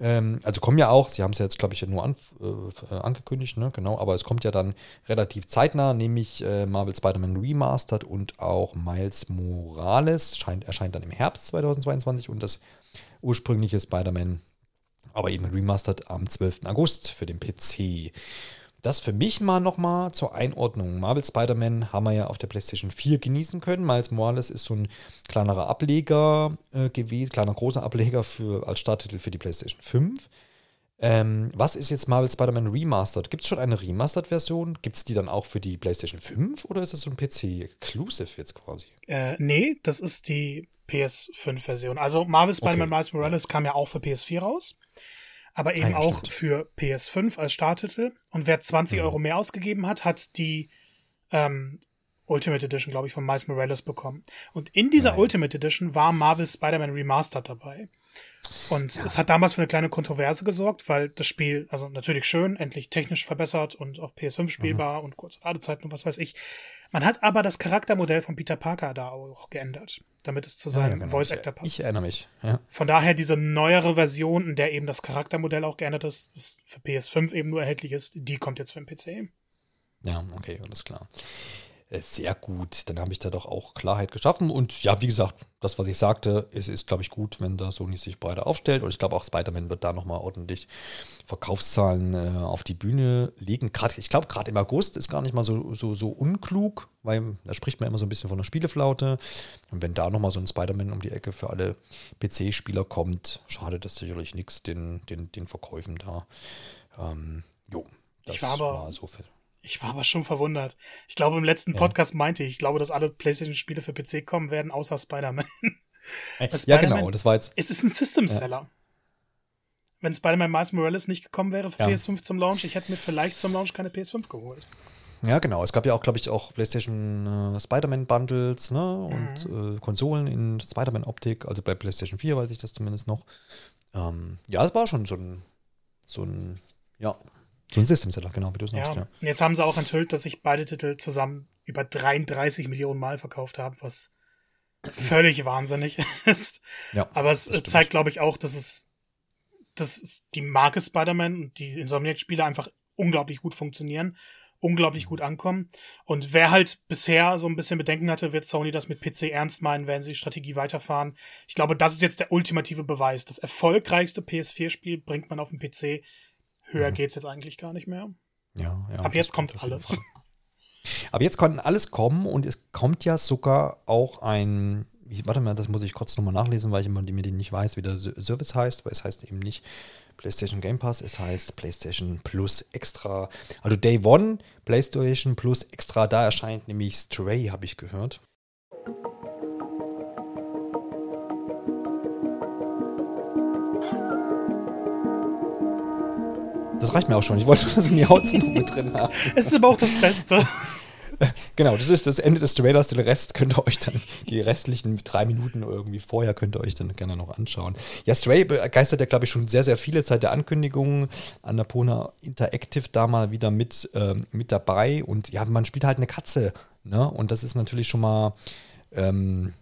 Ähm, also kommen ja auch, Sie haben es ja jetzt, glaube ich, nur an, äh, angekündigt, ne? genau, aber es kommt ja dann relativ zeitnah, nämlich äh, Marvel Spider-Man Remastered und auch Miles Morales scheint, erscheint dann im Herbst 2022 und das ursprüngliche Spider-Man, aber eben Remastered am 12. August für den PC. Das für mich mal nochmal zur Einordnung. Marvel Spider-Man haben wir ja auf der PlayStation 4 genießen können. Miles Morales ist so ein kleinerer Ableger äh, gewesen, kleiner großer Ableger für, als Starttitel für die PlayStation 5. Ähm, was ist jetzt Marvel Spider-Man Remastered? Gibt es schon eine Remastered-Version? Gibt es die dann auch für die PlayStation 5 oder ist das so ein PC-Exclusive jetzt quasi? Äh, nee, das ist die PS5-Version. Also Marvel Spider-Man okay. Miles Morales kam ja auch für PS4 raus aber eben ah, ja, auch stimmt. für PS5 als Starttitel. Und wer 20 mhm. Euro mehr ausgegeben hat, hat die ähm, Ultimate Edition, glaube ich, von Miles Morales bekommen. Und in dieser Nein. Ultimate Edition war Marvel Spider-Man Remastered dabei. Und ja. es hat damals für eine kleine Kontroverse gesorgt, weil das Spiel, also natürlich schön, endlich technisch verbessert und auf PS5 spielbar mhm. und kurze Ladezeiten und was weiß ich. Man hat aber das Charaktermodell von Peter Parker da auch geändert, damit es zu seinem ja, genau. Voice Actor passt. Ich erinnere mich. Ja. Von daher diese neuere Version, in der eben das Charaktermodell auch geändert ist, das für PS5 eben nur erhältlich ist, die kommt jetzt für den PC. Ja, okay, alles klar. Äh, sehr gut. Dann habe ich da doch auch Klarheit geschaffen. Und ja, wie gesagt, das, was ich sagte, es ist, glaube ich, gut, wenn da Sony sich breiter aufstellt. Und ich glaube auch Spider-Man wird da nochmal ordentlich Verkaufszahlen äh, auf die Bühne legen. Grad, ich glaube, gerade im August ist gar nicht mal so, so, so unklug, weil da spricht man immer so ein bisschen von der Spieleflaute. Und wenn da nochmal so ein Spider-Man um die Ecke für alle PC-Spieler kommt, schadet das sicherlich nichts den, den, den Verkäufen da. Ähm, jo, das ich war aber, so viel. Ich war aber schon verwundert. Ich glaube, im letzten Podcast ja. meinte ich, ich glaube, dass alle PlayStation-Spiele für PC kommen werden, außer Spider-Man. Spider ja, genau, das war jetzt. Es ist ein System-Seller. Ja. Wenn Spider-Man Miles Morales nicht gekommen wäre für ja. PS5 zum Launch, ich hätte mir vielleicht zum Launch keine PS5 geholt. Ja, genau. Es gab ja auch, glaube ich, auch PlayStation äh, Spider-Man-Bundles ne? und mhm. äh, Konsolen in Spider-Man-Optik. Also bei PlayStation 4 weiß ich das zumindest noch. Ähm, ja, es war schon so ein, so ein, ja, so ein System Seller, genau, wie du es ja. ja. Jetzt haben sie auch enthüllt, dass sich beide Titel zusammen über 33 Millionen Mal verkauft haben, was völlig wahnsinnig ist. Ja, Aber es zeigt, glaube ich, auch, dass es, dass die Marke Spider-Man und die Insomniac-Spiele einfach unglaublich gut funktionieren, unglaublich gut ankommen. Und wer halt bisher so ein bisschen Bedenken hatte, wird Sony das mit PC ernst meinen, werden sie die Strategie weiterfahren. Ich glaube, das ist jetzt der ultimative Beweis. Das erfolgreichste PS4-Spiel bringt man auf dem PC Höher mhm. geht es jetzt eigentlich gar nicht mehr. Ja, ja. Ab jetzt kommt alles. Aber jetzt konnten alles kommen und es kommt ja sogar auch ein, warte mal, das muss ich kurz nochmal nachlesen, weil ich immer mir den nicht weiß, wie der Service heißt, weil es heißt eben nicht PlayStation Game Pass, es heißt PlayStation Plus Extra. Also Day One, PlayStation Plus Extra, da erscheint nämlich Stray, habe ich gehört. Das reicht mir auch schon. Ich wollte das in die Haut noch mit drin haben. Es ist aber auch das Beste. Genau, das ist das Ende des Trailers. Den Rest könnt ihr euch dann, die restlichen drei Minuten irgendwie vorher könnt ihr euch dann gerne noch anschauen. Ja, Stray begeistert ja, glaube ich, schon sehr, sehr viele Zeit der Ankündigung. Annapurna Interactive da mal wieder mit, ähm, mit dabei. Und ja, man spielt halt eine Katze. Ne? Und das ist natürlich schon mal. Ähm,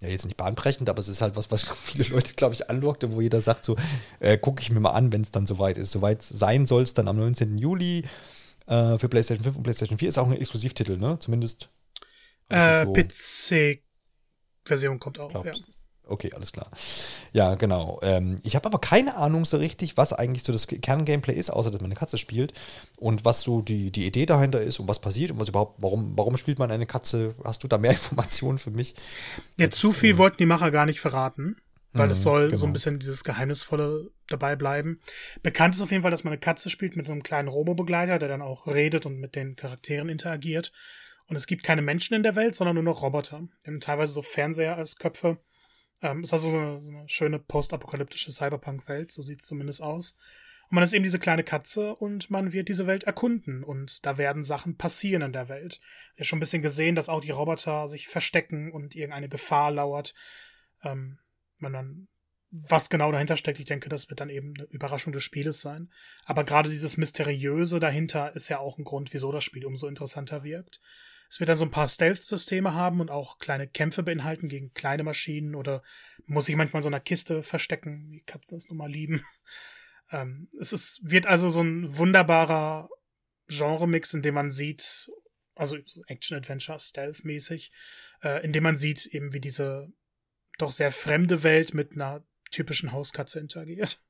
ja, jetzt nicht bahnbrechend, aber es ist halt was, was viele Leute, glaube ich, anlockte, wo jeder sagt, so, äh, gucke ich mir mal an, wenn es dann soweit ist. Soweit sein soll es dann am 19. Juli äh, für PlayStation 5 und PlayStation 4. Ist auch ein Exklusivtitel, ne? Zumindest. Äh, PC-Version kommt auch, glaub, ja. Okay, alles klar. Ja, genau. Ähm, ich habe aber keine Ahnung so richtig, was eigentlich so das Kerngameplay ist, außer dass man eine Katze spielt und was so die, die Idee dahinter ist und was passiert und was überhaupt, warum, warum spielt man eine Katze? Hast du da mehr Informationen für mich? Ja, das, zu viel äh, wollten die Macher gar nicht verraten, weil es mhm, soll genau. so ein bisschen dieses Geheimnisvolle dabei bleiben. Bekannt ist auf jeden Fall, dass man eine Katze spielt mit so einem kleinen Robobegleiter, der dann auch redet und mit den Charakteren interagiert. Und es gibt keine Menschen in der Welt, sondern nur noch Roboter. Die haben teilweise so Fernseher als Köpfe ähm, ist also so eine, so eine schöne postapokalyptische Cyberpunk-Welt, so sieht es zumindest aus. Und man ist eben diese kleine Katze und man wird diese Welt erkunden und da werden Sachen passieren in der Welt. Ich habe schon ein bisschen gesehen, dass auch die Roboter sich verstecken und irgendeine Gefahr lauert. Ähm, man dann, was genau dahinter steckt, ich denke, das wird dann eben eine Überraschung des Spieles sein. Aber gerade dieses Mysteriöse dahinter ist ja auch ein Grund, wieso das Spiel umso interessanter wirkt. Es wird dann so ein paar Stealth-Systeme haben und auch kleine Kämpfe beinhalten gegen kleine Maschinen oder muss sich manchmal so einer Kiste verstecken, wie Katzen es nun mal lieben. Ähm, es ist, wird also so ein wunderbarer Genre-Mix, in dem man sieht, also Action-Adventure, Stealth-mäßig, äh, in dem man sieht eben, wie diese doch sehr fremde Welt mit einer typischen Hauskatze interagiert.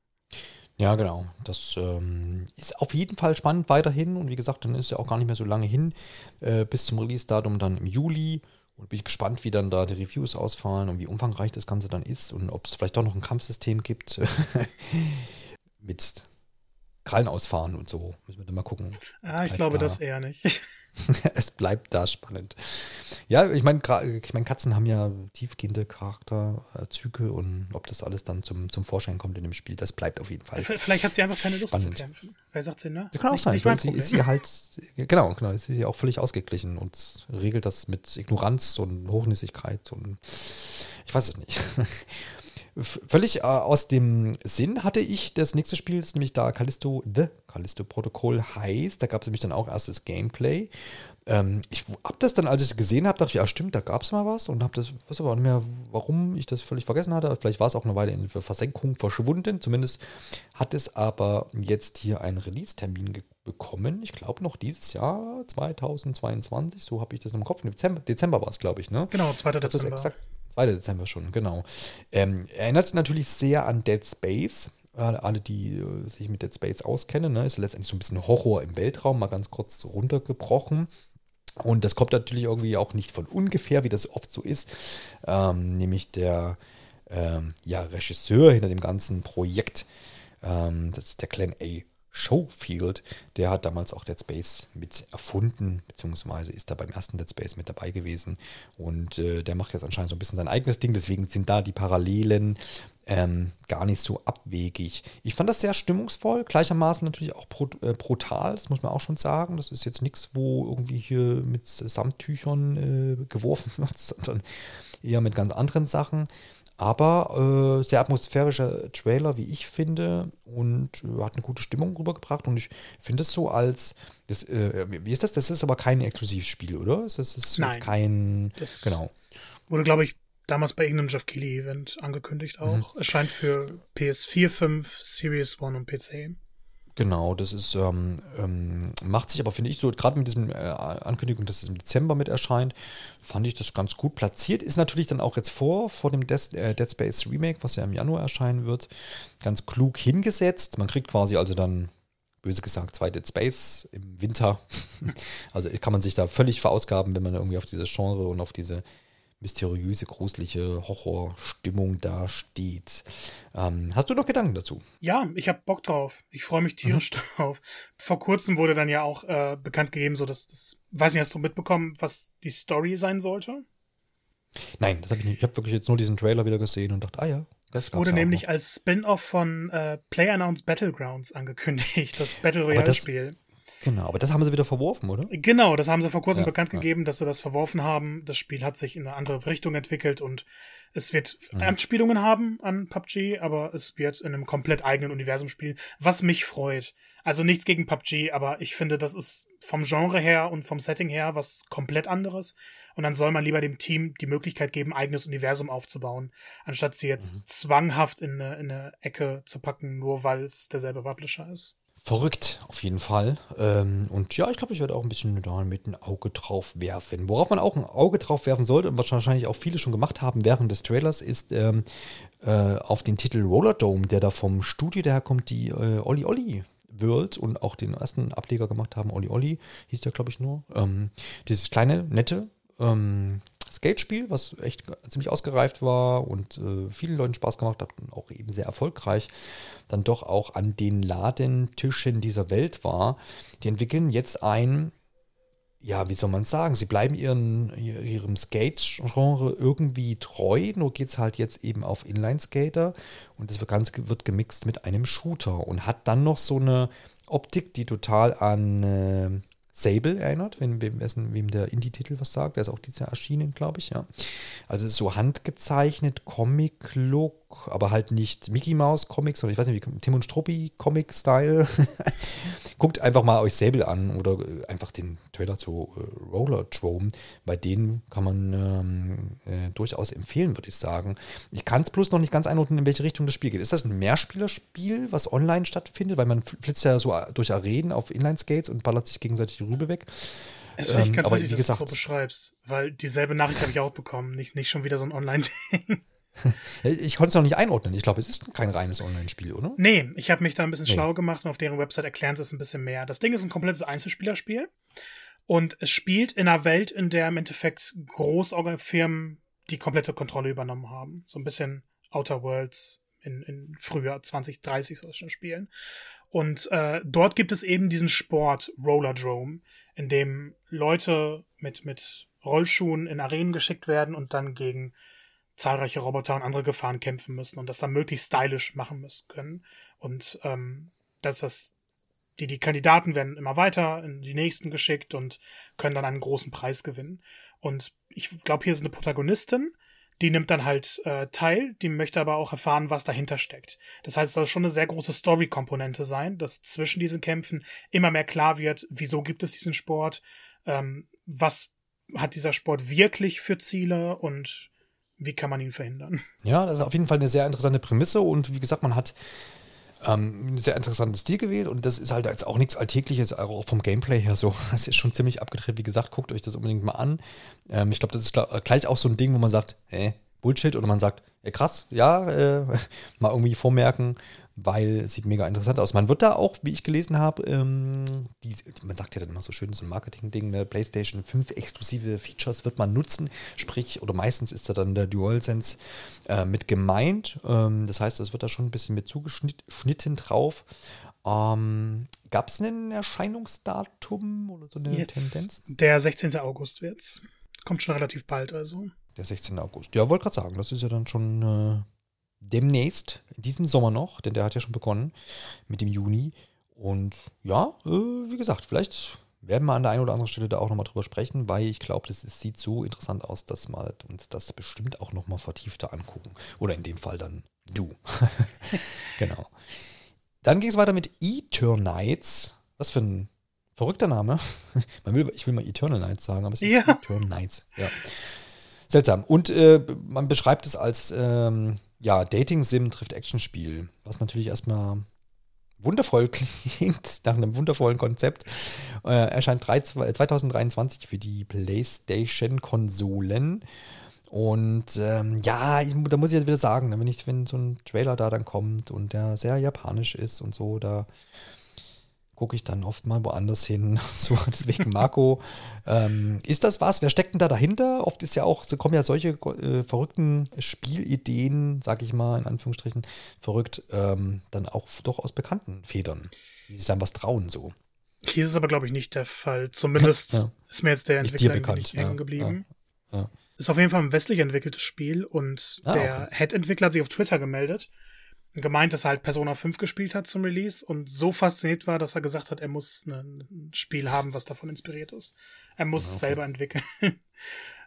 Ja, genau. Das ähm, ist auf jeden Fall spannend weiterhin. Und wie gesagt, dann ist ja auch gar nicht mehr so lange hin äh, bis zum Release-Datum dann im Juli. Und bin ich gespannt, wie dann da die Reviews ausfallen und wie umfangreich das Ganze dann ist und ob es vielleicht doch noch ein Kampfsystem gibt mit Krallen ausfahren und so. Müssen wir dann mal gucken. Ah, ich glaube da. das eher nicht. es bleibt da spannend. Ja, ich meine, ich mein, Katzen haben ja tiefgehende Charakterzüge und ob das alles dann zum, zum Vorschein kommt in dem Spiel, das bleibt auf jeden Fall. Vielleicht hat sie einfach keine Lust spannend. zu kämpfen. Wer sagt sie, ne? Das kann auch nicht, sein, weil sie ist sie halt, genau, genau, ist sie auch völlig ausgeglichen und regelt das mit Ignoranz und Hochnäsigkeit und ich weiß es nicht. Völlig äh, aus dem Sinn hatte ich das nächste Spiel, das nämlich da Callisto, The Callisto Protokoll heißt. Da gab es nämlich dann auch erstes Gameplay. Ähm, ich habe das dann, als ich es gesehen habe, dachte ich, ja stimmt, da gab es mal was und habe das, weiß aber nicht mehr, warum ich das völlig vergessen hatte. Vielleicht war es auch eine Weile in Versenkung verschwunden. Zumindest hat es aber jetzt hier einen Release-Termin bekommen. Ich glaube noch dieses Jahr, 2022, so habe ich das noch im Kopf. Dezember, Dezember war es, glaube ich, ne? Genau, 2. Dezember. Das ist exakt 2. Dezember schon, genau. Ähm, erinnert natürlich sehr an Dead Space. Alle, die äh, sich mit Dead Space auskennen, ne, ist letztendlich so ein bisschen Horror im Weltraum, mal ganz kurz runtergebrochen. Und das kommt natürlich irgendwie auch nicht von ungefähr, wie das oft so ist. Ähm, nämlich der ähm, ja, Regisseur hinter dem ganzen Projekt, ähm, das ist der Clan A. Showfield, der hat damals auch Dead Space mit erfunden, beziehungsweise ist da beim ersten Dead Space mit dabei gewesen. Und äh, der macht jetzt anscheinend so ein bisschen sein eigenes Ding, deswegen sind da die Parallelen ähm, gar nicht so abwegig. Ich fand das sehr stimmungsvoll, gleichermaßen natürlich auch äh, brutal, das muss man auch schon sagen. Das ist jetzt nichts, wo irgendwie hier mit Samttüchern äh, geworfen wird, sondern eher mit ganz anderen Sachen. Aber äh, sehr atmosphärischer Trailer, wie ich finde, und äh, hat eine gute Stimmung rübergebracht. Und ich finde es so als, das, äh, wie ist das? Das ist aber kein Exklusivspiel, oder? Das ist Nein, jetzt kein, das genau. Wurde, glaube ich, damals bei irgendeinem Jeff Keighley Event angekündigt auch. Mhm. Erscheint für PS4, 5, Series One und PC. Genau, das ist, ähm, ähm, macht sich aber, finde ich, so, gerade mit diesem äh, Ankündigung, dass es im Dezember mit erscheint, fand ich das ganz gut platziert. Ist natürlich dann auch jetzt vor, vor dem Des, äh, Dead Space Remake, was ja im Januar erscheinen wird, ganz klug hingesetzt. Man kriegt quasi also dann, böse gesagt, zwei Dead Space im Winter. also kann man sich da völlig verausgaben, wenn man irgendwie auf dieses Genre und auf diese mysteriöse, gruselige Horrorstimmung da steht. Ähm, hast du noch Gedanken dazu? Ja, ich habe Bock drauf. Ich freue mich tierisch mhm. drauf. Vor kurzem wurde dann ja auch äh, bekannt gegeben, so dass das, weiß nicht, hast du mitbekommen, was die Story sein sollte? Nein, das habe ich nicht. Ich habe wirklich jetzt nur diesen Trailer wieder gesehen und dachte, ah ja. Das wurde nämlich als Spin-off von äh, PlayerUnknown's Battlegrounds angekündigt, das Battle Royale-Spiel. Genau, aber das haben sie wieder verworfen, oder? Genau, das haben sie vor kurzem ja, bekannt ja. gegeben, dass sie das verworfen haben. Das Spiel hat sich in eine andere Richtung entwickelt und es wird mhm. Anspielungen haben an PUBG, aber es wird in einem komplett eigenen Universum spielen, was mich freut. Also nichts gegen PUBG, aber ich finde, das ist vom Genre her und vom Setting her was komplett anderes. Und dann soll man lieber dem Team die Möglichkeit geben, eigenes Universum aufzubauen, anstatt sie jetzt mhm. zwanghaft in eine, in eine Ecke zu packen, nur weil es derselbe Publisher ist. Verrückt, auf jeden Fall. Ähm, und ja, ich glaube, ich werde auch ein bisschen da mit ein Auge drauf werfen. Worauf man auch ein Auge drauf werfen sollte und was wahrscheinlich auch viele schon gemacht haben während des Trailers, ist ähm, äh, auf den Titel Roller Dome, der da vom Studio daherkommt, die äh, Olli Olli World und auch den ersten Ableger gemacht haben. Olli Olli hieß der, glaube ich, nur. Ähm, dieses kleine, nette ähm, Skatespiel, was echt ziemlich ausgereift war und äh, vielen Leuten Spaß gemacht hat und auch eben sehr erfolgreich dann doch auch an den Ladentischen dieser Welt war. Die entwickeln jetzt ein, ja, wie soll man sagen, sie bleiben ihren, ihrem Skate-Genre irgendwie treu, nur geht es halt jetzt eben auf Inline-Skater und das Ganze wird gemixt mit einem Shooter und hat dann noch so eine Optik, die total an äh, Sable erinnert, wenn wem, wem der Indie-Titel was sagt. Der ist auch dieses Jahr erschienen, glaube ich, ja. Also so handgezeichnet, Comic-Look, aber halt nicht Mickey Mouse Comics, sondern ich weiß nicht, wie Tim und Struppi Comic-Style. Guckt einfach mal euch Sable an oder äh, einfach den Trailer zu äh, Roller Drome. Bei denen kann man ähm, äh, durchaus empfehlen, würde ich sagen. Ich kann es bloß noch nicht ganz einordnen, in welche Richtung das Spiel geht. Ist das ein Mehrspielerspiel, was online stattfindet? Weil man flitzt ja so durch Arenen auf Inline-Skates und ballert sich gegenseitig die Rübe weg. Es finde ich ähm, ganz ähm, wichtig, dass gesagt, du es so beschreibst, weil dieselbe Nachricht habe ich auch bekommen. Nicht, nicht schon wieder so ein Online-Ding. Ich konnte es noch nicht einordnen. Ich glaube, es ist kein reines Online-Spiel, oder? Nee, ich habe mich da ein bisschen nee. schlau gemacht und auf deren Website erklären sie es ein bisschen mehr. Das Ding ist ein komplettes Einzelspielerspiel und es spielt in einer Welt, in der im Endeffekt Großfirmen die komplette Kontrolle übernommen haben. So ein bisschen Outer Worlds in, in früher 2030 solchen Spielen. Und äh, dort gibt es eben diesen Sport Rollerdrome, in dem Leute mit, mit Rollschuhen in Arenen geschickt werden und dann gegen zahlreiche Roboter und andere Gefahren kämpfen müssen und das dann möglichst stylisch machen müssen können. Und ähm, dass das die, die Kandidaten werden immer weiter in die nächsten geschickt und können dann einen großen Preis gewinnen. Und ich glaube, hier ist eine Protagonistin, die nimmt dann halt äh, teil, die möchte aber auch erfahren, was dahinter steckt. Das heißt, es soll schon eine sehr große Story-Komponente sein, dass zwischen diesen Kämpfen immer mehr klar wird, wieso gibt es diesen Sport, ähm, was hat dieser Sport wirklich für Ziele und wie kann man ihn verhindern. Ja, das ist auf jeden Fall eine sehr interessante Prämisse und wie gesagt, man hat ähm, ein sehr interessantes Stil gewählt und das ist halt jetzt auch nichts Alltägliches, auch vom Gameplay her so. Das ist schon ziemlich abgedreht. Wie gesagt, guckt euch das unbedingt mal an. Ähm, ich glaube, das ist gleich auch so ein Ding, wo man sagt, hä, Bullshit oder man sagt, ja krass, ja, äh, mal irgendwie vormerken, weil es sieht mega interessant aus. Man wird da auch, wie ich gelesen habe, ähm, die, man sagt ja dann immer so schön, so ein Marketing-Ding, ne, PlayStation 5 exklusive Features wird man nutzen, sprich, oder meistens ist da dann der DualSense äh, mit gemeint. Ähm, das heißt, es wird da schon ein bisschen mit zugeschnitten drauf. Ähm, Gab es ein Erscheinungsdatum oder so eine Jetzt, Tendenz? Der 16. August wird's. Kommt schon relativ bald, also. Der 16. August. Ja, wollte gerade sagen, das ist ja dann schon äh, demnächst, in diesem Sommer noch, denn der hat ja schon begonnen mit dem Juni. Und ja, äh, wie gesagt, vielleicht werden wir an der einen oder anderen Stelle da auch nochmal drüber sprechen, weil ich glaube, das ist, sieht so interessant aus, dass wir uns das bestimmt auch nochmal vertiefter angucken. Oder in dem Fall dann du. genau. Dann ging es weiter mit Eternites. Was für ein verrückter Name. Man will, ich will mal Eternal Nights sagen, aber es ist ja. Eternal Nights. Ja. Seltsam. Und äh, man beschreibt es als ähm, ja, Dating-Sim trifft Actionspiel, was natürlich erstmal wundervoll klingt, nach einem wundervollen Konzept. Äh, erscheint 3, 2023 für die PlayStation-Konsolen. Und ähm, ja, ich, da muss ich jetzt wieder sagen, ne, wenn, ich, wenn so ein Trailer da dann kommt und der sehr japanisch ist und so, da gucke ich dann oft mal woanders hin. So, deswegen, Marco, ähm, ist das was? Wer steckt denn da dahinter? Oft ist ja auch, so kommen ja solche äh, verrückten Spielideen, sag ich mal, in Anführungsstrichen, verrückt, ähm, dann auch doch aus bekannten Federn, die sich dann was trauen, so. Hier ist es aber, glaube ich, nicht der Fall. Zumindest ja. ist mir jetzt der Entwickler nicht, nicht hängen geblieben. Ja. Ja. Ist auf jeden Fall ein westlich entwickeltes Spiel und ah, der okay. Head-Entwickler hat sich auf Twitter gemeldet gemeint, dass er halt Persona 5 gespielt hat zum Release und so fasziniert war, dass er gesagt hat, er muss ein Spiel haben, was davon inspiriert ist. Er muss okay. es selber entwickeln.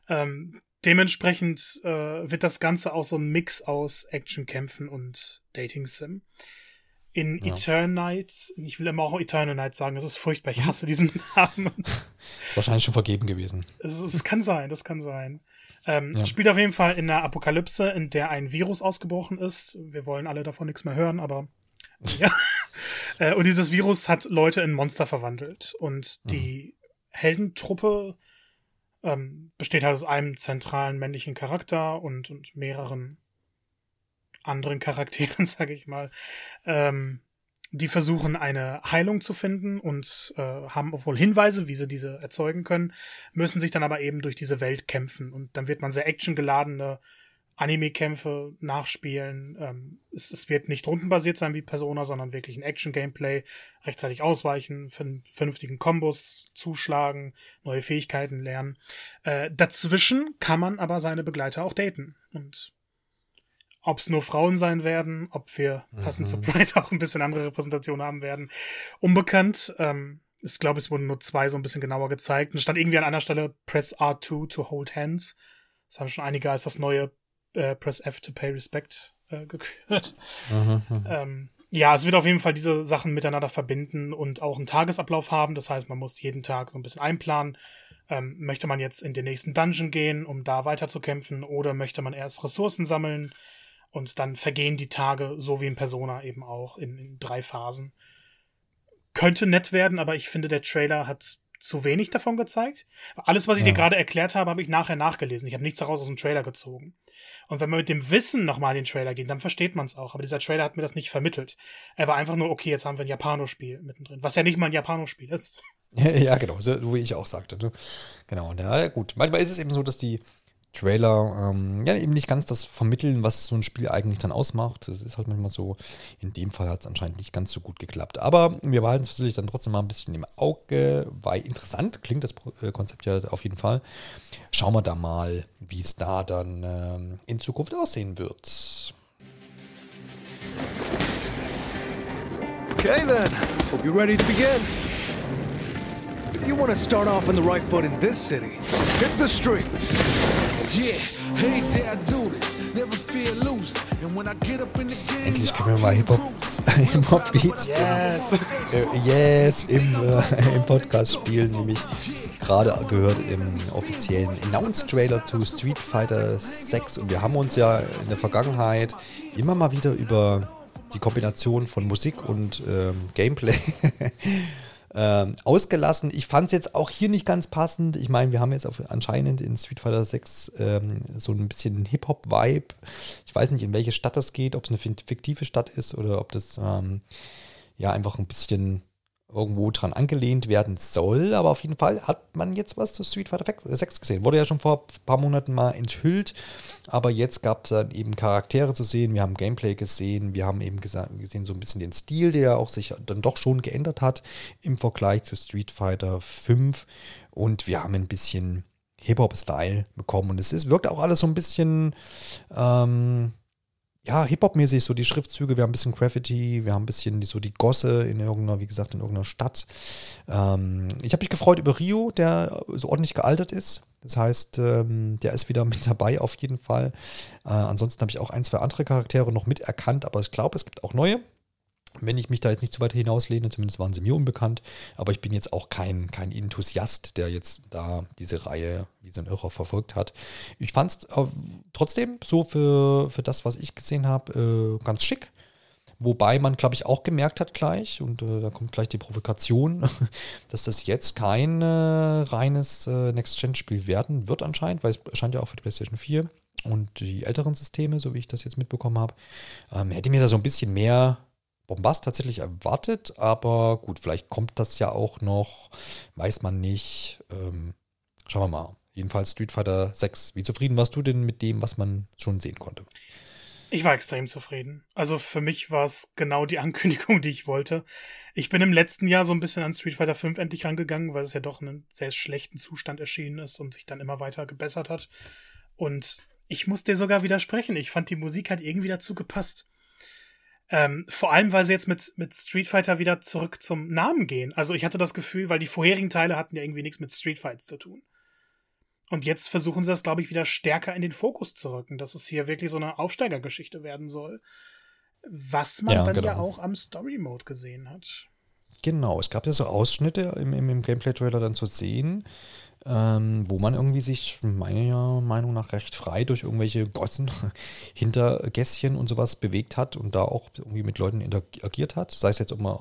ähm, dementsprechend äh, wird das Ganze auch so ein Mix aus Actionkämpfen und Dating Sim. In ja. Eternites, ich will immer auch Eternal Night sagen, das ist furchtbar, ich hasse diesen Namen. ist wahrscheinlich schon vergeben gewesen. Es, es kann sein, das kann sein. Ähm, ja. Spielt auf jeden Fall in einer Apokalypse, in der ein Virus ausgebrochen ist. Wir wollen alle davon nichts mehr hören, aber ja. Äh, und dieses Virus hat Leute in Monster verwandelt. Und die mhm. Heldentruppe ähm, besteht halt aus einem zentralen männlichen Charakter und, und mehreren anderen Charakteren, sage ich mal. Ähm, die versuchen eine Heilung zu finden und äh, haben wohl Hinweise, wie sie diese erzeugen können, müssen sich dann aber eben durch diese Welt kämpfen. Und dann wird man sehr actiongeladene Anime-Kämpfe nachspielen. Ähm, es, es, wird nicht rundenbasiert sein wie Persona, sondern wirklich ein Action-Gameplay. Rechtzeitig ausweichen, vernünftigen Kombos zuschlagen, neue Fähigkeiten lernen. Äh, dazwischen kann man aber seine Begleiter auch daten. Und ob es nur Frauen sein werden, ob wir passend mhm. zu Pride auch ein bisschen andere Repräsentationen haben werden, unbekannt. Ähm, ich glaube, es wurden nur zwei so ein bisschen genauer gezeigt. Und es stand irgendwie an einer Stelle Press R2 to hold hands. Das haben schon einige als das neue äh, Press F to pay respect äh, gekürt. Mhm. mhm. Ähm, ja, es wird auf jeden Fall diese Sachen miteinander verbinden und auch einen Tagesablauf haben. Das heißt, man muss jeden Tag so ein bisschen einplanen. Ähm, möchte man jetzt in den nächsten Dungeon gehen, um da weiterzukämpfen, oder möchte man erst Ressourcen sammeln? Und dann vergehen die Tage, so wie in Persona eben auch, in, in drei Phasen. Könnte nett werden, aber ich finde, der Trailer hat zu wenig davon gezeigt. Alles, was ich ja. dir gerade erklärt habe, habe ich nachher nachgelesen. Ich habe nichts daraus aus dem Trailer gezogen. Und wenn man mit dem Wissen nochmal in den Trailer geht, dann versteht man es auch. Aber dieser Trailer hat mir das nicht vermittelt. Er war einfach nur, okay, jetzt haben wir ein Japanospiel mittendrin. Was ja nicht mal ein Japanospiel ist. Ja, genau, so wie ich auch sagte. Ne? Genau, ja, gut. Manchmal ist es eben so, dass die Trailer ähm, ja eben nicht ganz das vermitteln, was so ein Spiel eigentlich dann ausmacht. Es ist halt manchmal so, in dem Fall hat es anscheinend nicht ganz so gut geklappt. Aber wir behalten es natürlich dann trotzdem mal ein bisschen im Auge, weil interessant klingt das äh, Konzept ja auf jeden Fall. Schauen wir da mal, wie es da dann ähm, in Zukunft aussehen wird. Okay then, hope you're ready to begin. You want to start off on the right foot in this city. Hit the streets. Endlich können wir mal Hip-Hop Hip Beats yes. Äh, yes im, äh, im Podcast spielen, nämlich gerade gehört im offiziellen Announce-Trailer zu Street Fighter 6 und wir haben uns ja in der Vergangenheit immer mal wieder über die Kombination von Musik und ähm, Gameplay ähm, ausgelassen. Ich fand es jetzt auch hier nicht ganz passend. Ich meine, wir haben jetzt anscheinend in Street Fighter 6 ähm, so ein bisschen Hip-Hop-Vibe. Ich weiß nicht, in welche Stadt das geht, ob es eine fiktive Stadt ist oder ob das ähm, ja einfach ein bisschen irgendwo dran angelehnt werden soll. Aber auf jeden Fall hat man jetzt was zu Street Fighter 6 gesehen. Wurde ja schon vor ein paar Monaten mal enthüllt. Aber jetzt gab es dann eben Charaktere zu sehen. Wir haben Gameplay gesehen. Wir haben eben gesehen so ein bisschen den Stil, der auch sich dann doch schon geändert hat im Vergleich zu Street Fighter 5. Und wir haben ein bisschen Hip-Hop-Style bekommen. Und es ist, wirkt auch alles so ein bisschen. Ähm, ja, Hip-Hop-mäßig, so die Schriftzüge, wir haben ein bisschen Graffiti, wir haben ein bisschen so die Gosse in irgendeiner, wie gesagt, in irgendeiner Stadt. Ähm, ich habe mich gefreut über Rio, der so ordentlich gealtert ist. Das heißt, ähm, der ist wieder mit dabei auf jeden Fall. Äh, ansonsten habe ich auch ein, zwei andere Charaktere noch miterkannt, aber ich glaube, es gibt auch neue wenn ich mich da jetzt nicht zu weit hinauslehne, zumindest waren sie mir unbekannt, aber ich bin jetzt auch kein, kein Enthusiast, der jetzt da diese Reihe wie so ein Irrer verfolgt hat. Ich fand es äh, trotzdem so für, für das, was ich gesehen habe, äh, ganz schick. Wobei man, glaube ich, auch gemerkt hat gleich, und äh, da kommt gleich die Provokation, dass das jetzt kein äh, reines äh, Next-Gen-Spiel werden wird anscheinend, weil es erscheint ja auch für die PlayStation 4 und die älteren Systeme, so wie ich das jetzt mitbekommen habe. Ähm, hätte mir da so ein bisschen mehr Bombast tatsächlich erwartet, aber gut, vielleicht kommt das ja auch noch, weiß man nicht. Ähm, schauen wir mal. Jedenfalls Street Fighter 6. Wie zufrieden warst du denn mit dem, was man schon sehen konnte? Ich war extrem zufrieden. Also für mich war es genau die Ankündigung, die ich wollte. Ich bin im letzten Jahr so ein bisschen an Street Fighter 5 endlich rangegangen, weil es ja doch in einem sehr schlechten Zustand erschienen ist und sich dann immer weiter gebessert hat. Und ich muss dir sogar widersprechen. Ich fand, die Musik hat irgendwie dazu gepasst. Ähm, vor allem, weil sie jetzt mit, mit Street Fighter wieder zurück zum Namen gehen. Also ich hatte das Gefühl, weil die vorherigen Teile hatten ja irgendwie nichts mit Street Fights zu tun. Und jetzt versuchen sie das, glaube ich, wieder stärker in den Fokus zu rücken, dass es hier wirklich so eine Aufsteigergeschichte werden soll. Was man ja, dann genau. ja auch am Story Mode gesehen hat. Genau, es gab ja so Ausschnitte im, im, im Gameplay-Trailer dann zu sehen. Ähm, wo man irgendwie sich meiner Meinung nach recht frei durch irgendwelche Gossen, Hintergässchen und sowas bewegt hat und da auch irgendwie mit Leuten interagiert hat. Sei es jetzt, ob man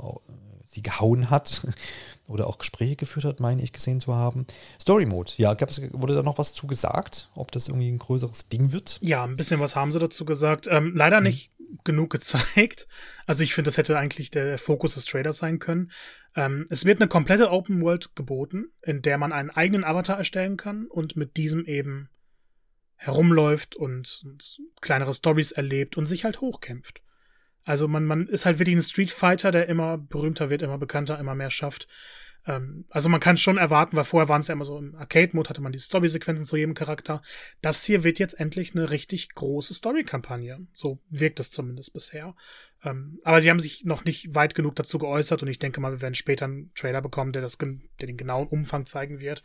sie gehauen hat oder auch Gespräche geführt hat, meine ich gesehen zu haben. Story Mode, ja, gab's, wurde da noch was zu gesagt, ob das irgendwie ein größeres Ding wird? Ja, ein bisschen was haben sie dazu gesagt. Ähm, leider mhm. nicht genug gezeigt. Also ich finde, das hätte eigentlich der Fokus des Traders sein können. Ähm, es wird eine komplette Open World geboten, in der man einen eigenen Avatar erstellen kann und mit diesem eben herumläuft und, und kleinere Stories erlebt und sich halt hochkämpft. Also man, man ist halt wirklich ein Street Fighter, der immer berühmter wird, immer bekannter, immer mehr schafft. Ähm, also man kann schon erwarten, weil vorher waren es ja immer so im Arcade-Mode, hatte man die Story-Sequenzen zu jedem Charakter. Das hier wird jetzt endlich eine richtig große Story-Kampagne. So wirkt es zumindest bisher. Ähm, aber die haben sich noch nicht weit genug dazu geäußert und ich denke mal, wir werden später einen Trailer bekommen, der, das, der den genauen Umfang zeigen wird.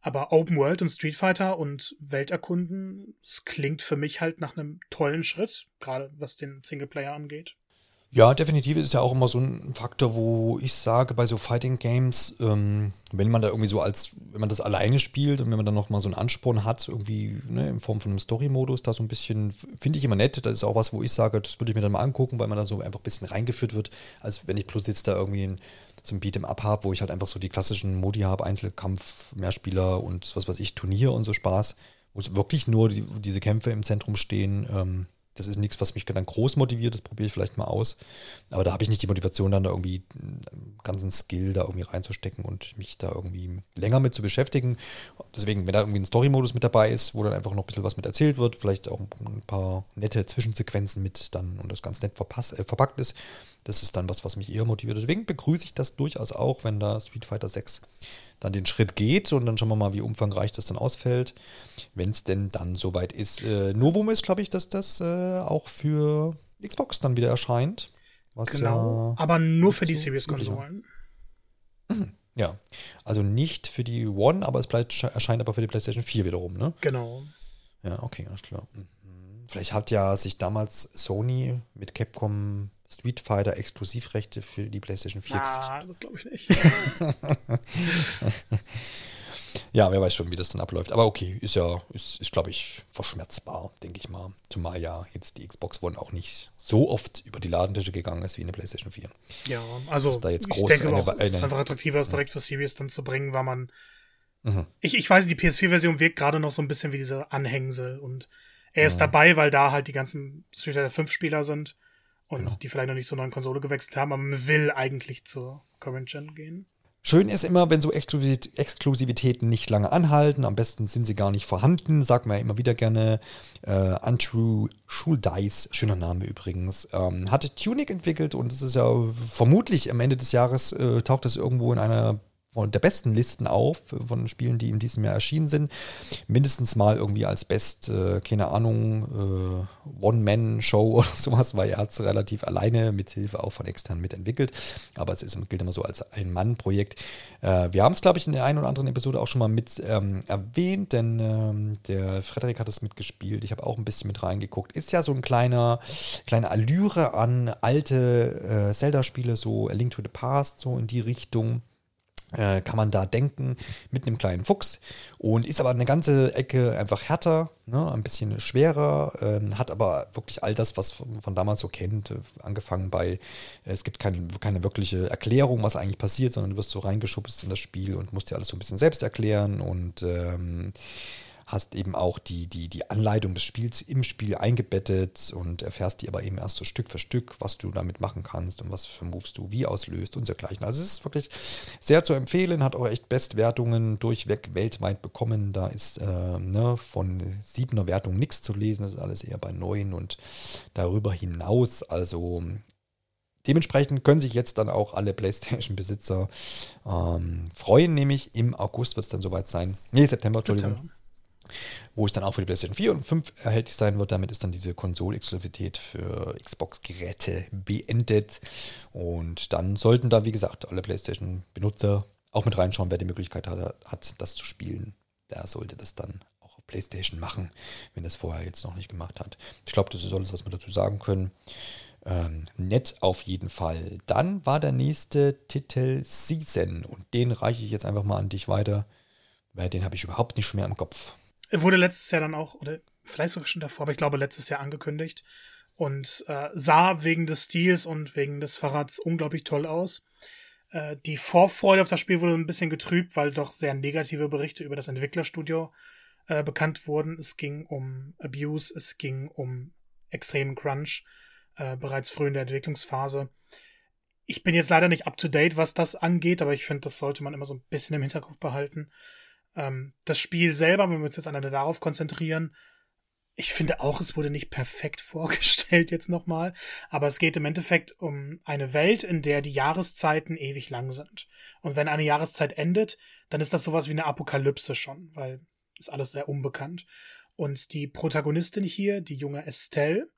Aber Open World und Street Fighter und Welterkunden, es klingt für mich halt nach einem tollen Schritt, gerade was den Singleplayer angeht. Ja, definitiv ist ja auch immer so ein Faktor, wo ich sage, bei so Fighting Games, ähm, wenn man da irgendwie so als, wenn man das alleine spielt und wenn man dann nochmal so einen Ansporn hat, irgendwie ne, in Form von einem Story-Modus, da so ein bisschen, finde ich immer nett. Das ist auch was, wo ich sage, das würde ich mir dann mal angucken, weil man da so einfach ein bisschen reingeführt wird, als wenn ich plus jetzt da irgendwie ein, so ein Beat'em Up habe, wo ich halt einfach so die klassischen Modi habe, Einzelkampf, Mehrspieler und was weiß ich, Turnier und so Spaß, wo es wirklich nur die, diese Kämpfe im Zentrum stehen. Ähm, das ist nichts, was mich dann groß motiviert, das probiere ich vielleicht mal aus. Aber da habe ich nicht die Motivation, dann da irgendwie einen ganzen Skill da irgendwie reinzustecken und mich da irgendwie länger mit zu beschäftigen. Deswegen, wenn da irgendwie ein Story-Modus mit dabei ist, wo dann einfach noch ein bisschen was mit erzählt wird, vielleicht auch ein paar nette Zwischensequenzen mit dann und das ganz nett äh, verpackt ist, das ist dann was, was mich eher motiviert. Deswegen begrüße ich das durchaus auch, wenn da Street Fighter 6 dann den Schritt geht und dann schauen wir mal, wie umfangreich das dann ausfällt, wenn es denn dann soweit ist. Äh, Novum ist, glaube ich, dass das äh, auch für Xbox dann wieder erscheint. genau, ja aber nur für die Series-Konsolen. Mhm. Ja, also nicht für die One, aber es bleibt, erscheint aber für die PlayStation 4 wiederum, ne? Genau. Ja, okay, alles klar. Mhm. Vielleicht hat ja sich damals Sony mit Capcom Street Fighter Exklusivrechte für die PlayStation 4 ah, das glaube ich nicht. ja, wer weiß schon, wie das dann abläuft. Aber okay, ist ja, ist, ist glaube ich, verschmerzbar, denke ich mal. Zumal ja jetzt die Xbox One auch nicht so oft über die Ladentische gegangen ist wie eine PlayStation 4. Ja, also da jetzt groß ich denke eine, auch, es ist einfach attraktiver, das direkt für Series dann zu bringen, weil man mhm. ich, ich weiß, die PS4-Version wirkt gerade noch so ein bisschen wie diese Anhängsel und er ist mhm. dabei, weil da halt die ganzen Street Fighter 5 Spieler sind und genau. die vielleicht noch nicht zur neuen Konsole gewechselt haben, aber man will eigentlich zur Current Gen gehen. Schön ist immer, wenn so Exklusivitäten nicht lange anhalten. Am besten sind sie gar nicht vorhanden. Sagt man ja immer wieder gerne. Äh, Andrew Schuldeis, schöner Name übrigens, ähm, hatte Tunic entwickelt und es ist ja vermutlich am Ende des Jahres äh, taucht es irgendwo in einer der besten Listen auf von Spielen, die in diesem Jahr erschienen sind. Mindestens mal irgendwie als Best, äh, keine Ahnung, äh, One-Man-Show oder sowas, weil er hat es relativ alleine mit Hilfe auch von extern mitentwickelt. Aber es ist, gilt immer so als Ein-Mann-Projekt. Äh, wir haben es, glaube ich, in der einen oder anderen Episode auch schon mal mit ähm, erwähnt, denn ähm, der Frederik hat es mitgespielt. Ich habe auch ein bisschen mit reingeguckt. Ist ja so ein kleiner, kleine Allüre an alte äh, Zelda-Spiele, so A Link to the Past, so in die Richtung. Äh, kann man da denken mit einem kleinen Fuchs und ist aber eine ganze Ecke einfach härter, ne, ein bisschen schwerer, ähm, hat aber wirklich all das, was von, von damals so kennt, äh, angefangen bei, äh, es gibt keine, keine wirkliche Erklärung, was eigentlich passiert, sondern du wirst so reingeschubst in das Spiel und musst dir alles so ein bisschen selbst erklären und ähm, hast eben auch die, die, die Anleitung des Spiels im Spiel eingebettet und erfährst die aber eben erst so Stück für Stück, was du damit machen kannst und was für Moves du wie auslöst und dergleichen. Also es ist wirklich sehr zu empfehlen, hat auch echt Bestwertungen durchweg weltweit bekommen. Da ist äh, ne, von siebener Wertung nichts zu lesen, das ist alles eher bei neun und darüber hinaus. Also Dementsprechend können sich jetzt dann auch alle PlayStation-Besitzer ähm, freuen, nämlich im August wird es dann soweit sein. Nee, September, Entschuldigung wo es dann auch für die PlayStation 4 und 5 erhältlich sein wird. Damit ist dann diese Konsol-Exklusivität für Xbox-Geräte beendet. Und dann sollten da, wie gesagt, alle PlayStation-Benutzer auch mit reinschauen, wer die Möglichkeit hat, hat, das zu spielen. Der sollte das dann auch auf PlayStation machen, wenn das vorher jetzt noch nicht gemacht hat. Ich glaube, das ist alles, was wir dazu sagen können. Ähm, nett auf jeden Fall. Dann war der nächste Titel Season und den reiche ich jetzt einfach mal an dich weiter Weil den habe ich überhaupt nicht mehr im Kopf. Wurde letztes Jahr dann auch, oder vielleicht sogar schon davor, aber ich glaube letztes Jahr angekündigt und äh, sah wegen des Stils und wegen des Fahrrads unglaublich toll aus. Äh, die Vorfreude auf das Spiel wurde ein bisschen getrübt, weil doch sehr negative Berichte über das Entwicklerstudio äh, bekannt wurden. Es ging um Abuse, es ging um extremen Crunch, äh, bereits früh in der Entwicklungsphase. Ich bin jetzt leider nicht up to date, was das angeht, aber ich finde, das sollte man immer so ein bisschen im Hinterkopf behalten. Ähm, das Spiel selber, wenn wir uns jetzt alleine darauf konzentrieren, ich finde auch, es wurde nicht perfekt vorgestellt jetzt nochmal, aber es geht im Endeffekt um eine Welt, in der die Jahreszeiten ewig lang sind. Und wenn eine Jahreszeit endet, dann ist das sowas wie eine Apokalypse schon, weil ist alles sehr unbekannt. Und die Protagonistin hier, die junge Estelle,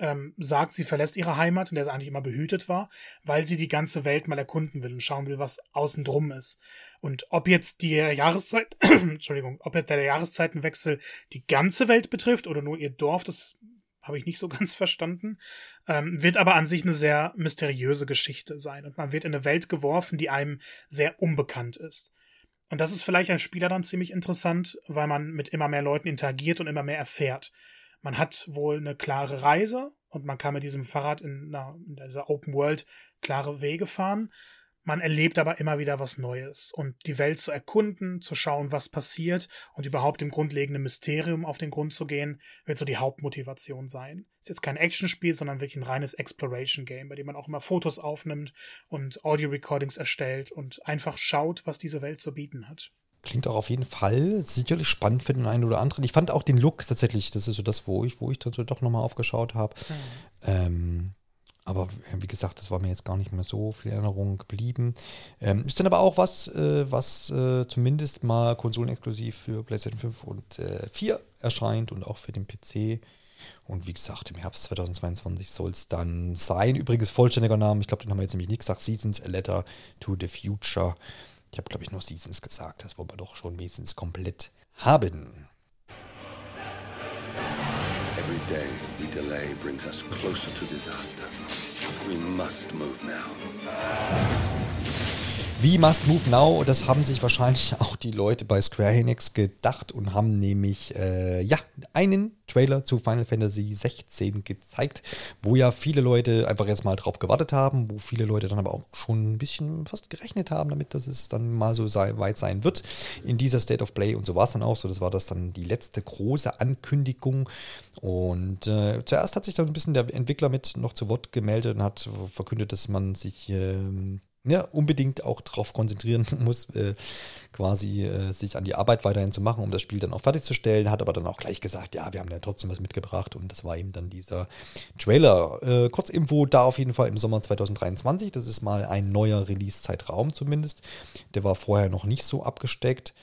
ähm, sagt, sie verlässt ihre Heimat, in der sie eigentlich immer behütet war, weil sie die ganze Welt mal erkunden will und schauen will, was außen drum ist. Und ob jetzt die Jahreszeit, Entschuldigung, ob jetzt der Jahreszeitenwechsel die ganze Welt betrifft oder nur ihr Dorf, das habe ich nicht so ganz verstanden, ähm, wird aber an sich eine sehr mysteriöse Geschichte sein. Und man wird in eine Welt geworfen, die einem sehr unbekannt ist. Und das ist vielleicht als Spieler dann ziemlich interessant, weil man mit immer mehr Leuten interagiert und immer mehr erfährt. Man hat wohl eine klare Reise und man kann mit diesem Fahrrad in, na, in dieser Open World klare Wege fahren. Man erlebt aber immer wieder was Neues. Und die Welt zu erkunden, zu schauen, was passiert und überhaupt dem grundlegenden Mysterium auf den Grund zu gehen, wird so die Hauptmotivation sein. Ist jetzt kein Actionspiel, sondern wirklich ein reines Exploration-Game, bei dem man auch immer Fotos aufnimmt und Audio-Recordings erstellt und einfach schaut, was diese Welt zu bieten hat. Klingt auch auf jeden Fall sicherlich spannend für den einen oder anderen. Ich fand auch den Look tatsächlich, das ist so das, wo ich, wo ich dann so doch nochmal aufgeschaut habe. Mhm. Ähm, aber wie gesagt, das war mir jetzt gar nicht mehr so viel Erinnerung geblieben. Ähm, ist dann aber auch was, äh, was äh, zumindest mal konsolenexklusiv für PlayStation 5 und äh, 4 erscheint und auch für den PC. Und wie gesagt, im Herbst 2022 soll es dann sein. Übrigens vollständiger Name, ich glaube, den haben wir jetzt nämlich nicht gesagt. Seasons A Letter to the Future. Ich habe, glaube ich, nur Seasons gesagt. Das wollen wir doch schon wenigstens komplett haben. Every day we delay brings us closer to disaster. We must move now. Wie Must Move Now, das haben sich wahrscheinlich auch die Leute bei Square Enix gedacht und haben nämlich äh, ja einen Trailer zu Final Fantasy 16 gezeigt, wo ja viele Leute einfach jetzt mal drauf gewartet haben, wo viele Leute dann aber auch schon ein bisschen fast gerechnet haben damit, dass es dann mal so sei, weit sein wird. In dieser State of Play und so war es dann auch so. Das war das dann die letzte große Ankündigung. Und äh, zuerst hat sich dann ein bisschen der Entwickler mit noch zu Wort gemeldet und hat verkündet, dass man sich ähm, ja, unbedingt auch darauf konzentrieren muss, äh, quasi äh, sich an die Arbeit weiterhin zu machen, um das Spiel dann auch fertigzustellen. Hat aber dann auch gleich gesagt, ja, wir haben ja trotzdem was mitgebracht und das war eben dann dieser Trailer. Äh, Kurzinfo da auf jeden Fall im Sommer 2023. Das ist mal ein neuer Release-Zeitraum zumindest. Der war vorher noch nicht so abgesteckt.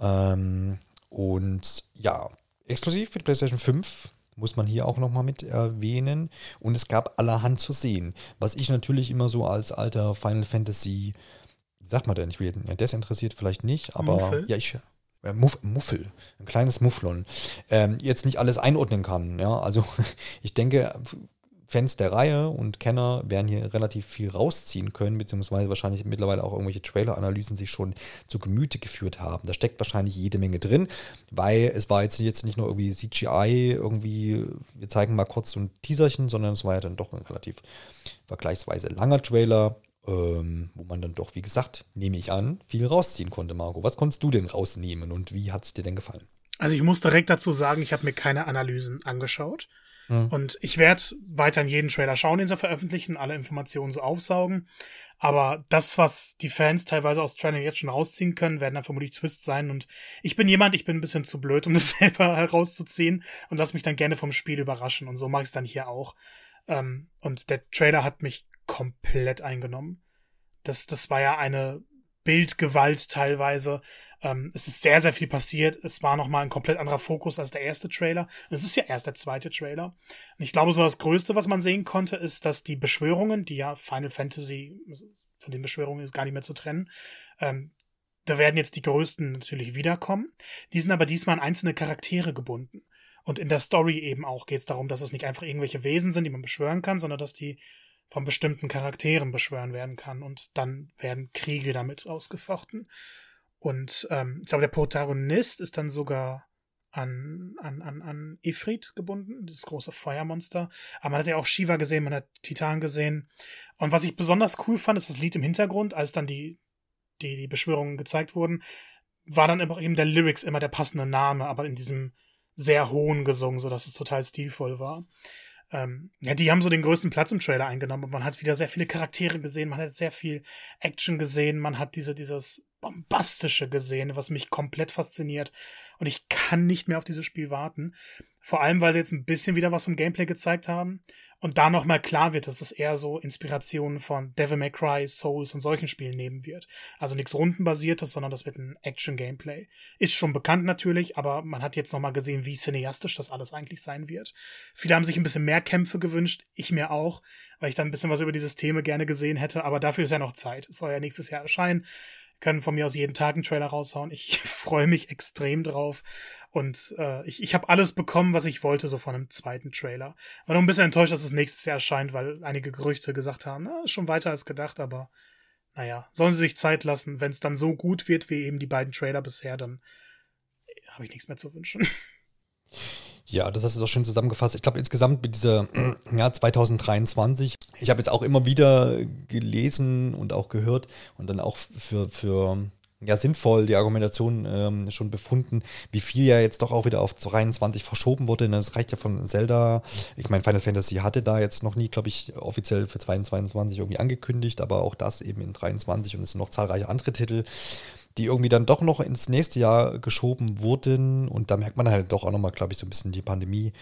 Ähm, und ja, exklusiv für die PlayStation 5 muss man hier auch nochmal mit erwähnen. Und es gab allerhand zu sehen. Was ich natürlich immer so als alter Final Fantasy, wie sagt man denn, ich bin ja, desinteressiert vielleicht nicht, aber Muffel? ja, ich. Äh, Muff, Muffel, ein kleines Mufflon, ähm, jetzt nicht alles einordnen kann. Ja, also ich denke, Fans der Reihe und Kenner werden hier relativ viel rausziehen können, beziehungsweise wahrscheinlich mittlerweile auch irgendwelche Trailer-Analysen sich schon zu Gemüte geführt haben. Da steckt wahrscheinlich jede Menge drin, weil es war jetzt, jetzt nicht nur irgendwie CGI, irgendwie, wir zeigen mal kurz so ein Teaserchen, sondern es war ja dann doch ein relativ vergleichsweise langer Trailer, ähm, wo man dann doch, wie gesagt, nehme ich an, viel rausziehen konnte, Marco. Was konntest du denn rausnehmen und wie hat es dir denn gefallen? Also ich muss direkt dazu sagen, ich habe mir keine Analysen angeschaut. Mhm. Und ich werde weiterhin jeden Trailer schauen, den sie veröffentlichen, alle Informationen so aufsaugen. Aber das, was die Fans teilweise aus Trailern jetzt schon rausziehen können, werden dann vermutlich Twists sein. Und ich bin jemand, ich bin ein bisschen zu blöd, um das selber herauszuziehen und lass mich dann gerne vom Spiel überraschen. Und so mache ich es dann hier auch. Ähm, und der Trailer hat mich komplett eingenommen. Das, das war ja eine Bildgewalt teilweise. Ähm, es ist sehr, sehr viel passiert. Es war nochmal ein komplett anderer Fokus als der erste Trailer. Es ist ja erst der zweite Trailer. Und ich glaube, so das Größte, was man sehen konnte, ist, dass die Beschwörungen, die ja Final Fantasy, von den Beschwörungen ist gar nicht mehr zu trennen, ähm, da werden jetzt die größten natürlich wiederkommen. Die sind aber diesmal an einzelne Charaktere gebunden. Und in der Story eben auch geht es darum, dass es nicht einfach irgendwelche Wesen sind, die man beschwören kann, sondern dass die von bestimmten Charakteren beschwören werden kann. Und dann werden Kriege damit ausgefochten. Und ähm, ich glaube, der Protagonist ist dann sogar an, an, an, an Ifrit gebunden, das große Feuermonster. Aber man hat ja auch Shiva gesehen, man hat Titan gesehen. Und was ich besonders cool fand, ist das Lied im Hintergrund, als dann die, die, die Beschwörungen gezeigt wurden, war dann immer eben der Lyrics immer der passende Name, aber in diesem sehr hohen gesungen, sodass es total stilvoll war. Ähm, ja, die haben so den größten Platz im Trailer eingenommen und man hat wieder sehr viele Charaktere gesehen, man hat sehr viel Action gesehen, man hat diese, dieses bombastische gesehen, was mich komplett fasziniert. Und ich kann nicht mehr auf dieses Spiel warten. Vor allem, weil sie jetzt ein bisschen wieder was vom Gameplay gezeigt haben. Und da nochmal klar wird, dass es eher so Inspirationen von Devil May Cry, Souls und solchen Spielen nehmen wird. Also nichts rundenbasiertes, sondern das wird ein Action-Gameplay. Ist schon bekannt natürlich, aber man hat jetzt nochmal gesehen, wie cineastisch das alles eigentlich sein wird. Viele haben sich ein bisschen mehr Kämpfe gewünscht, ich mir auch, weil ich dann ein bisschen was über dieses Thema gerne gesehen hätte, aber dafür ist ja noch Zeit. Es soll ja nächstes Jahr erscheinen können von mir aus jeden Tag einen Trailer raushauen. Ich freue mich extrem drauf. Und äh, ich, ich habe alles bekommen, was ich wollte, so von einem zweiten Trailer. War noch ein bisschen enttäuscht, dass es nächstes Jahr erscheint, weil einige Gerüchte gesagt haben, na, schon weiter als gedacht, aber naja, sollen sie sich Zeit lassen. Wenn es dann so gut wird wie eben die beiden Trailer bisher, dann habe ich nichts mehr zu wünschen. Ja, das hast du doch schön zusammengefasst. Ich glaube, insgesamt mit dieser ja, 2023, ich habe jetzt auch immer wieder gelesen und auch gehört und dann auch für, für ja, sinnvoll die Argumentation ähm, schon befunden, wie viel ja jetzt doch auch wieder auf 23 verschoben wurde. Das reicht ja von Zelda. Ich meine, Final Fantasy hatte da jetzt noch nie, glaube ich, offiziell für 2022 irgendwie angekündigt, aber auch das eben in 23 und es sind noch zahlreiche andere Titel die irgendwie dann doch noch ins nächste Jahr geschoben wurden. Und da merkt man halt doch auch nochmal, glaube ich, so ein bisschen die Pandemie.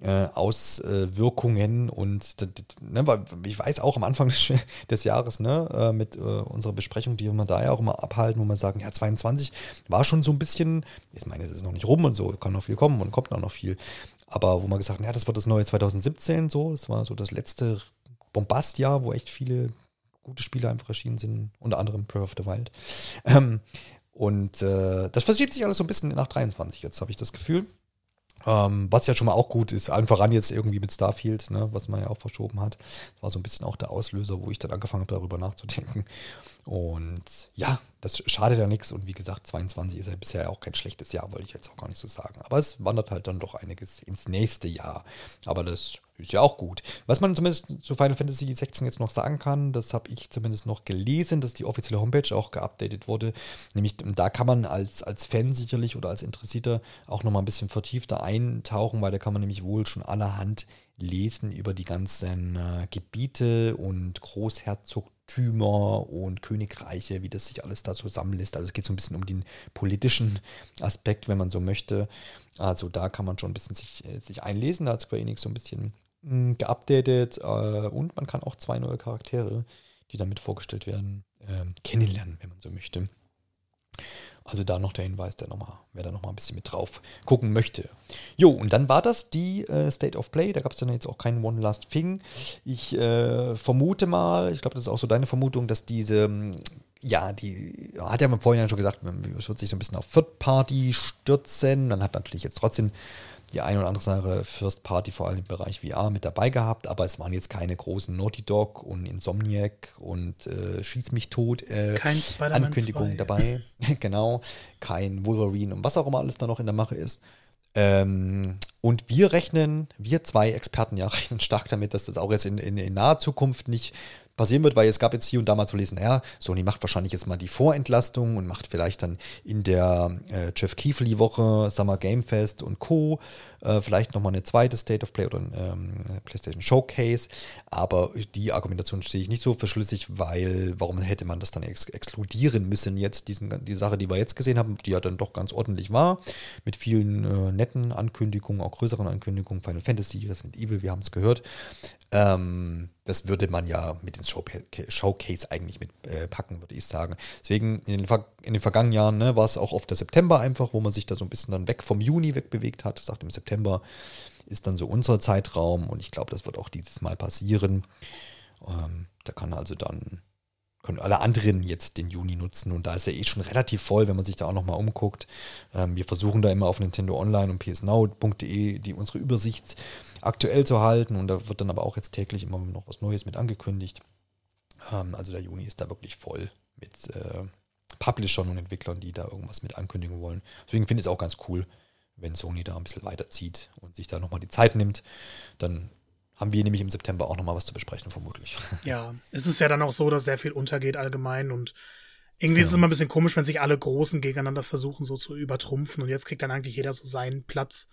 Äh, Auswirkungen und ne, weil ich weiß auch am Anfang des Jahres ne, äh, mit äh, unserer Besprechung, die wir da ja auch immer abhalten, wo wir sagen, ja 22 war schon so ein bisschen, ich meine, es ist noch nicht rum und so, kann noch viel kommen und kommt auch noch viel, aber wo man gesagt hat, ja, das wird das neue 2017 so, das war so das letzte Bombastjahr, wo echt viele gute Spiele einfach erschienen sind, unter anderem Breath of the Wild. Ähm, und äh, das verschiebt sich alles so ein bisschen nach 23 jetzt, habe ich das Gefühl. Ähm, was ja schon mal auch gut ist, einfach ran jetzt irgendwie mit Starfield, ne, was man ja auch verschoben hat. Das war so ein bisschen auch der Auslöser, wo ich dann angefangen habe, darüber nachzudenken. Und ja, das schadet ja nichts. Und wie gesagt, 22 ist ja bisher auch kein schlechtes Jahr, wollte ich jetzt auch gar nicht so sagen. Aber es wandert halt dann doch einiges ins nächste Jahr. Aber das ist ja auch gut. Was man zumindest zu Final Fantasy 16 jetzt noch sagen kann, das habe ich zumindest noch gelesen, dass die offizielle Homepage auch geupdatet wurde. Nämlich da kann man als, als Fan sicherlich oder als Interessierter auch nochmal ein bisschen vertiefter eintauchen, weil da kann man nämlich wohl schon allerhand lesen über die ganzen äh, Gebiete und Großherzogtümer und Königreiche, wie das sich alles da zusammenlässt. Also es geht so ein bisschen um den politischen Aspekt, wenn man so möchte. Also da kann man schon ein bisschen sich, äh, sich einlesen. Da hat Square Enix so ein bisschen geupdatet äh, und man kann auch zwei neue Charaktere, die damit vorgestellt werden, äh, kennenlernen, wenn man so möchte. Also da noch der Hinweis, der noch mal, wer da noch mal ein bisschen mit drauf gucken möchte. Jo, und dann war das die äh, State of Play. Da gab es dann jetzt auch keinen One Last Thing. Ich äh, vermute mal, ich glaube, das ist auch so deine Vermutung, dass diese, ja, die hat ja im Vorhinein schon gesagt, es wird sich so ein bisschen auf Third Party stürzen. Dann hat natürlich jetzt trotzdem die ein oder andere Sache First Party, vor allem im Bereich VR, mit dabei gehabt, aber es waren jetzt keine großen Naughty Dog und Insomniac und äh, Schieß mich tot äh, Ankündigungen dabei. genau, kein Wolverine und was auch immer alles da noch in der Mache ist. Ähm, und wir rechnen, wir zwei Experten ja rechnen stark damit, dass das auch jetzt in, in, in naher Zukunft nicht passieren wird, weil es gab jetzt hier und da mal zu lesen, ja, Sony macht wahrscheinlich jetzt mal die Vorentlastung und macht vielleicht dann in der äh, Jeff Keefly-Woche Summer Game Fest und Co. Äh, vielleicht nochmal eine zweite State of Play oder ein ähm, PlayStation Showcase. Aber die Argumentation sehe ich nicht so verschlüssig, weil warum hätte man das dann ex exkludieren müssen jetzt, diesen, die Sache, die wir jetzt gesehen haben, die ja dann doch ganz ordentlich war, mit vielen äh, netten Ankündigungen, auch größeren Ankündigungen, Final Fantasy, Resident Evil, wir haben es gehört. Ähm, das würde man ja mit ins Showcase eigentlich mit äh, würde ich sagen. Deswegen in den, Ver in den vergangenen Jahren ne, war es auch oft der September einfach, wo man sich da so ein bisschen dann weg vom Juni wegbewegt hat. Sagt im September ist dann so unser Zeitraum und ich glaube, das wird auch dieses Mal passieren. Ähm, da kann also dann können alle anderen jetzt den Juni nutzen und da ist er eh schon relativ voll, wenn man sich da auch nochmal umguckt. Ähm, wir versuchen da immer auf Nintendo Online und psnow.de die unsere Übersicht aktuell zu halten und da wird dann aber auch jetzt täglich immer noch was Neues mit angekündigt. Ähm, also der Juni ist da wirklich voll mit, äh, Publishern und Entwicklern, die da irgendwas mit ankündigen wollen. Deswegen finde ich es auch ganz cool, wenn Sony da ein bisschen weiterzieht und sich da nochmal die Zeit nimmt. Dann haben wir nämlich im September auch nochmal was zu besprechen, vermutlich. Ja, es ist ja dann auch so, dass sehr viel untergeht allgemein und irgendwie ja. ist es immer ein bisschen komisch, wenn sich alle Großen gegeneinander versuchen, so zu übertrumpfen und jetzt kriegt dann eigentlich jeder so seinen Platz.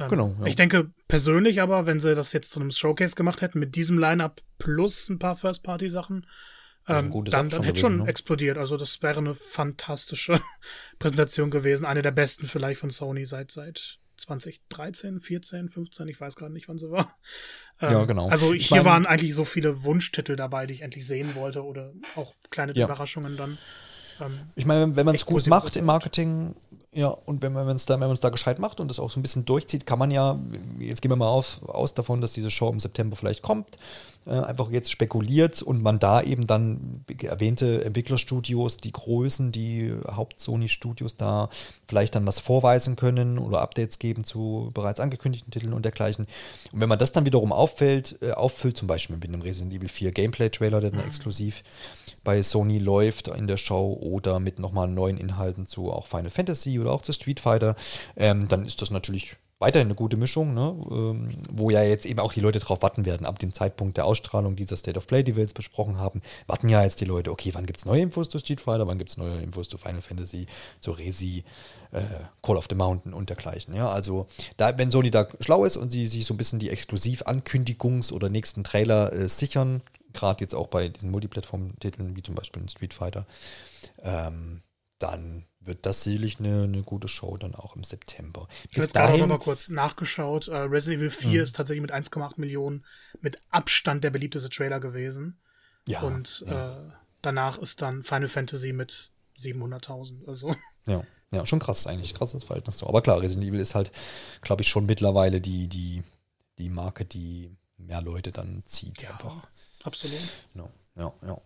Ähm, genau. Ja. Ich denke persönlich aber, wenn sie das jetzt zu einem Showcase gemacht hätten mit diesem Line-Up plus ein paar First-Party-Sachen, ähm, dann, dann hätte schon ne? explodiert. Also das wäre eine fantastische Präsentation gewesen. Eine der besten vielleicht von Sony seit, seit 2013, 14, 15, ich weiß gerade nicht, wann sie war. Ähm, ja, genau. Also ich hier mein, waren eigentlich so viele Wunschtitel dabei, die ich endlich sehen wollte oder auch kleine ja. Überraschungen dann. Ähm, ich meine, wenn man es gut macht im Marketing, ja, und wenn man es da, wenn man es da gescheit macht und das auch so ein bisschen durchzieht, kann man ja, jetzt gehen wir mal auf, aus davon, dass diese Show im September vielleicht kommt, äh, einfach jetzt spekuliert und man da eben dann erwähnte Entwicklerstudios, die Größen, die Haupt-Sony-Studios da vielleicht dann was vorweisen können oder Updates geben zu bereits angekündigten Titeln und dergleichen. Und wenn man das dann wiederum auffällt, äh, auffüllt, zum Beispiel mit einem Resident Evil 4 Gameplay-Trailer, der dann mhm. exklusiv bei Sony läuft in der Show oder mit nochmal neuen Inhalten zu auch Final Fantasy oder auch zu Street Fighter, ähm, dann ist das natürlich weiterhin eine gute Mischung, ne? ähm, wo ja jetzt eben auch die Leute drauf warten werden. Ab dem Zeitpunkt der Ausstrahlung dieser State of Play, die wir jetzt besprochen haben, warten ja jetzt die Leute, okay, wann gibt es neue Infos zu Street Fighter, wann gibt es neue Infos zu Final Fantasy, zu Resi, äh, Call of the Mountain und dergleichen. Ja, also da, wenn Sony da schlau ist und sie sich so ein bisschen die Exklusiv-Ankündigungs- oder nächsten Trailer äh, sichern, gerade jetzt auch bei diesen Multiplattform-Titeln, wie zum Beispiel in Street Fighter, ähm, dann wird das sicherlich eine, eine gute Show dann auch im September. Ich habe jetzt gerade noch mal kurz nachgeschaut. Uh, Resident Evil 4 mhm. ist tatsächlich mit 1,8 Millionen mit Abstand der beliebteste Trailer gewesen. Ja. Und ja. Äh, danach ist dann Final Fantasy mit 700.000. Also. Ja. Ja, schon krass eigentlich, krasses Verhältnis so. Aber klar, Resident Evil ist halt, glaube ich, schon mittlerweile die, die, die Marke, die mehr Leute dann zieht. Ja, einfach. absolut. No ja, ja.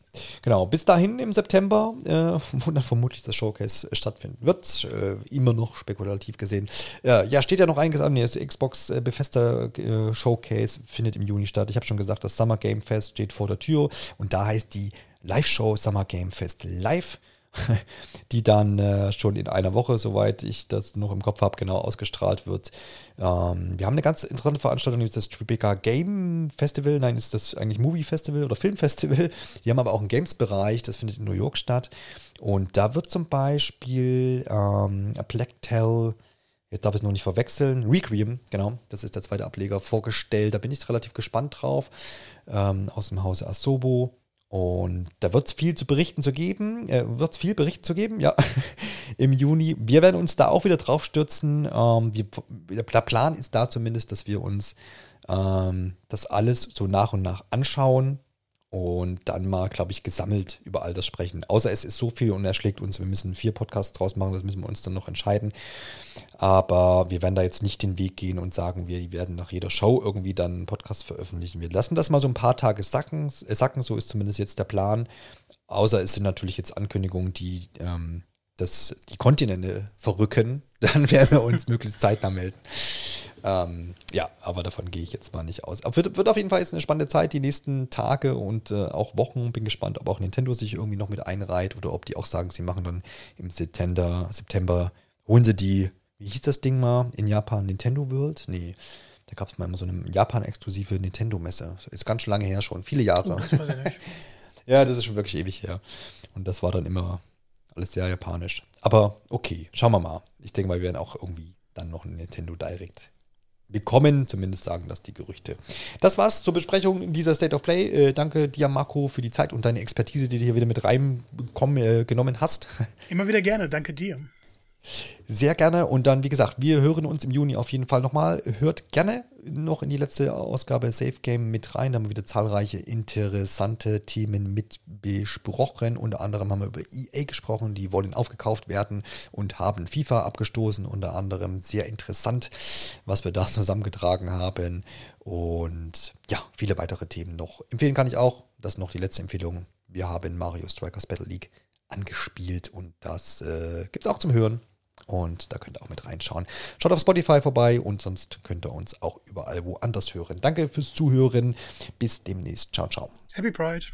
Genau, bis dahin im September, äh, wo dann vermutlich das Showcase stattfinden wird. Äh, immer noch spekulativ gesehen. Äh, ja, steht ja noch einiges an. Das Xbox äh, Bethesda äh, Showcase findet im Juni statt. Ich habe schon gesagt, das Summer Game Fest steht vor der Tür und da heißt die Live-Show Summer Game Fest Live. die dann äh, schon in einer Woche, soweit ich das noch im Kopf habe, genau ausgestrahlt wird. Ähm, wir haben eine ganz interessante Veranstaltung, nämlich das Tribeca Game Festival. Nein, ist das eigentlich Movie Festival oder Film Festival. Die haben aber auch einen Games-Bereich, das findet in New York statt. Und da wird zum Beispiel ähm, Black Tell jetzt darf ich es noch nicht verwechseln, Requiem, genau, das ist der zweite Ableger, vorgestellt. Da bin ich relativ gespannt drauf. Ähm, aus dem Hause Asobo. Und da wird es viel zu berichten zu geben, äh, wird es viel berichten zu geben, ja, im Juni. Wir werden uns da auch wieder drauf stürzen. Ähm, wir, der Plan ist da zumindest, dass wir uns ähm, das alles so nach und nach anschauen und dann mal, glaube ich, gesammelt über all das sprechen. Außer es ist so viel und er schlägt uns, wir müssen vier Podcasts draus machen, das müssen wir uns dann noch entscheiden. Aber wir werden da jetzt nicht den Weg gehen und sagen, wir werden nach jeder Show irgendwie dann einen Podcast veröffentlichen. Wir lassen das mal so ein paar Tage sacken, äh, sacken so ist zumindest jetzt der Plan. Außer es sind natürlich jetzt Ankündigungen, die ähm, das, die Kontinente verrücken, dann werden wir uns möglichst zeitnah melden. Ähm, ja, aber davon gehe ich jetzt mal nicht aus. Aber wird, wird auf jeden Fall jetzt eine spannende Zeit, die nächsten Tage und äh, auch Wochen. Bin gespannt, ob auch Nintendo sich irgendwie noch mit einreiht oder ob die auch sagen, sie machen dann im September, September holen sie die, wie hieß das Ding mal, in Japan, Nintendo World? Nee. Da gab es mal immer so eine Japan-exklusive Nintendo-Messe. Ist ganz schön lange her schon, viele Jahre. Oh, ja, das ist schon wirklich ewig her. Und das war dann immer alles sehr japanisch. Aber okay, schauen wir mal. Ich denke mal, wir werden auch irgendwie dann noch ein Nintendo Direct bekommen. Zumindest sagen das die Gerüchte. Das war's zur Besprechung dieser State of Play. Äh, danke dir, Marco, für die Zeit und deine Expertise, die du hier wieder mit reingenommen äh, genommen hast. Immer wieder gerne. Danke dir. Sehr gerne. Und dann, wie gesagt, wir hören uns im Juni auf jeden Fall nochmal. Hört gerne noch in die letzte Ausgabe Safe Game mit rein. Da haben wir wieder zahlreiche interessante Themen mit besprochen. Unter anderem haben wir über EA gesprochen. Die wollen aufgekauft werden und haben FIFA abgestoßen. Unter anderem sehr interessant, was wir da zusammengetragen haben. Und ja, viele weitere Themen noch. Empfehlen kann ich auch. Das ist noch die letzte Empfehlung. Wir haben Mario Strikers Battle League angespielt und das äh, gibt es auch zum Hören und da könnt ihr auch mit reinschauen. Schaut auf Spotify vorbei und sonst könnt ihr uns auch überall woanders hören. Danke fürs Zuhören. Bis demnächst. Ciao, ciao. Happy Pride.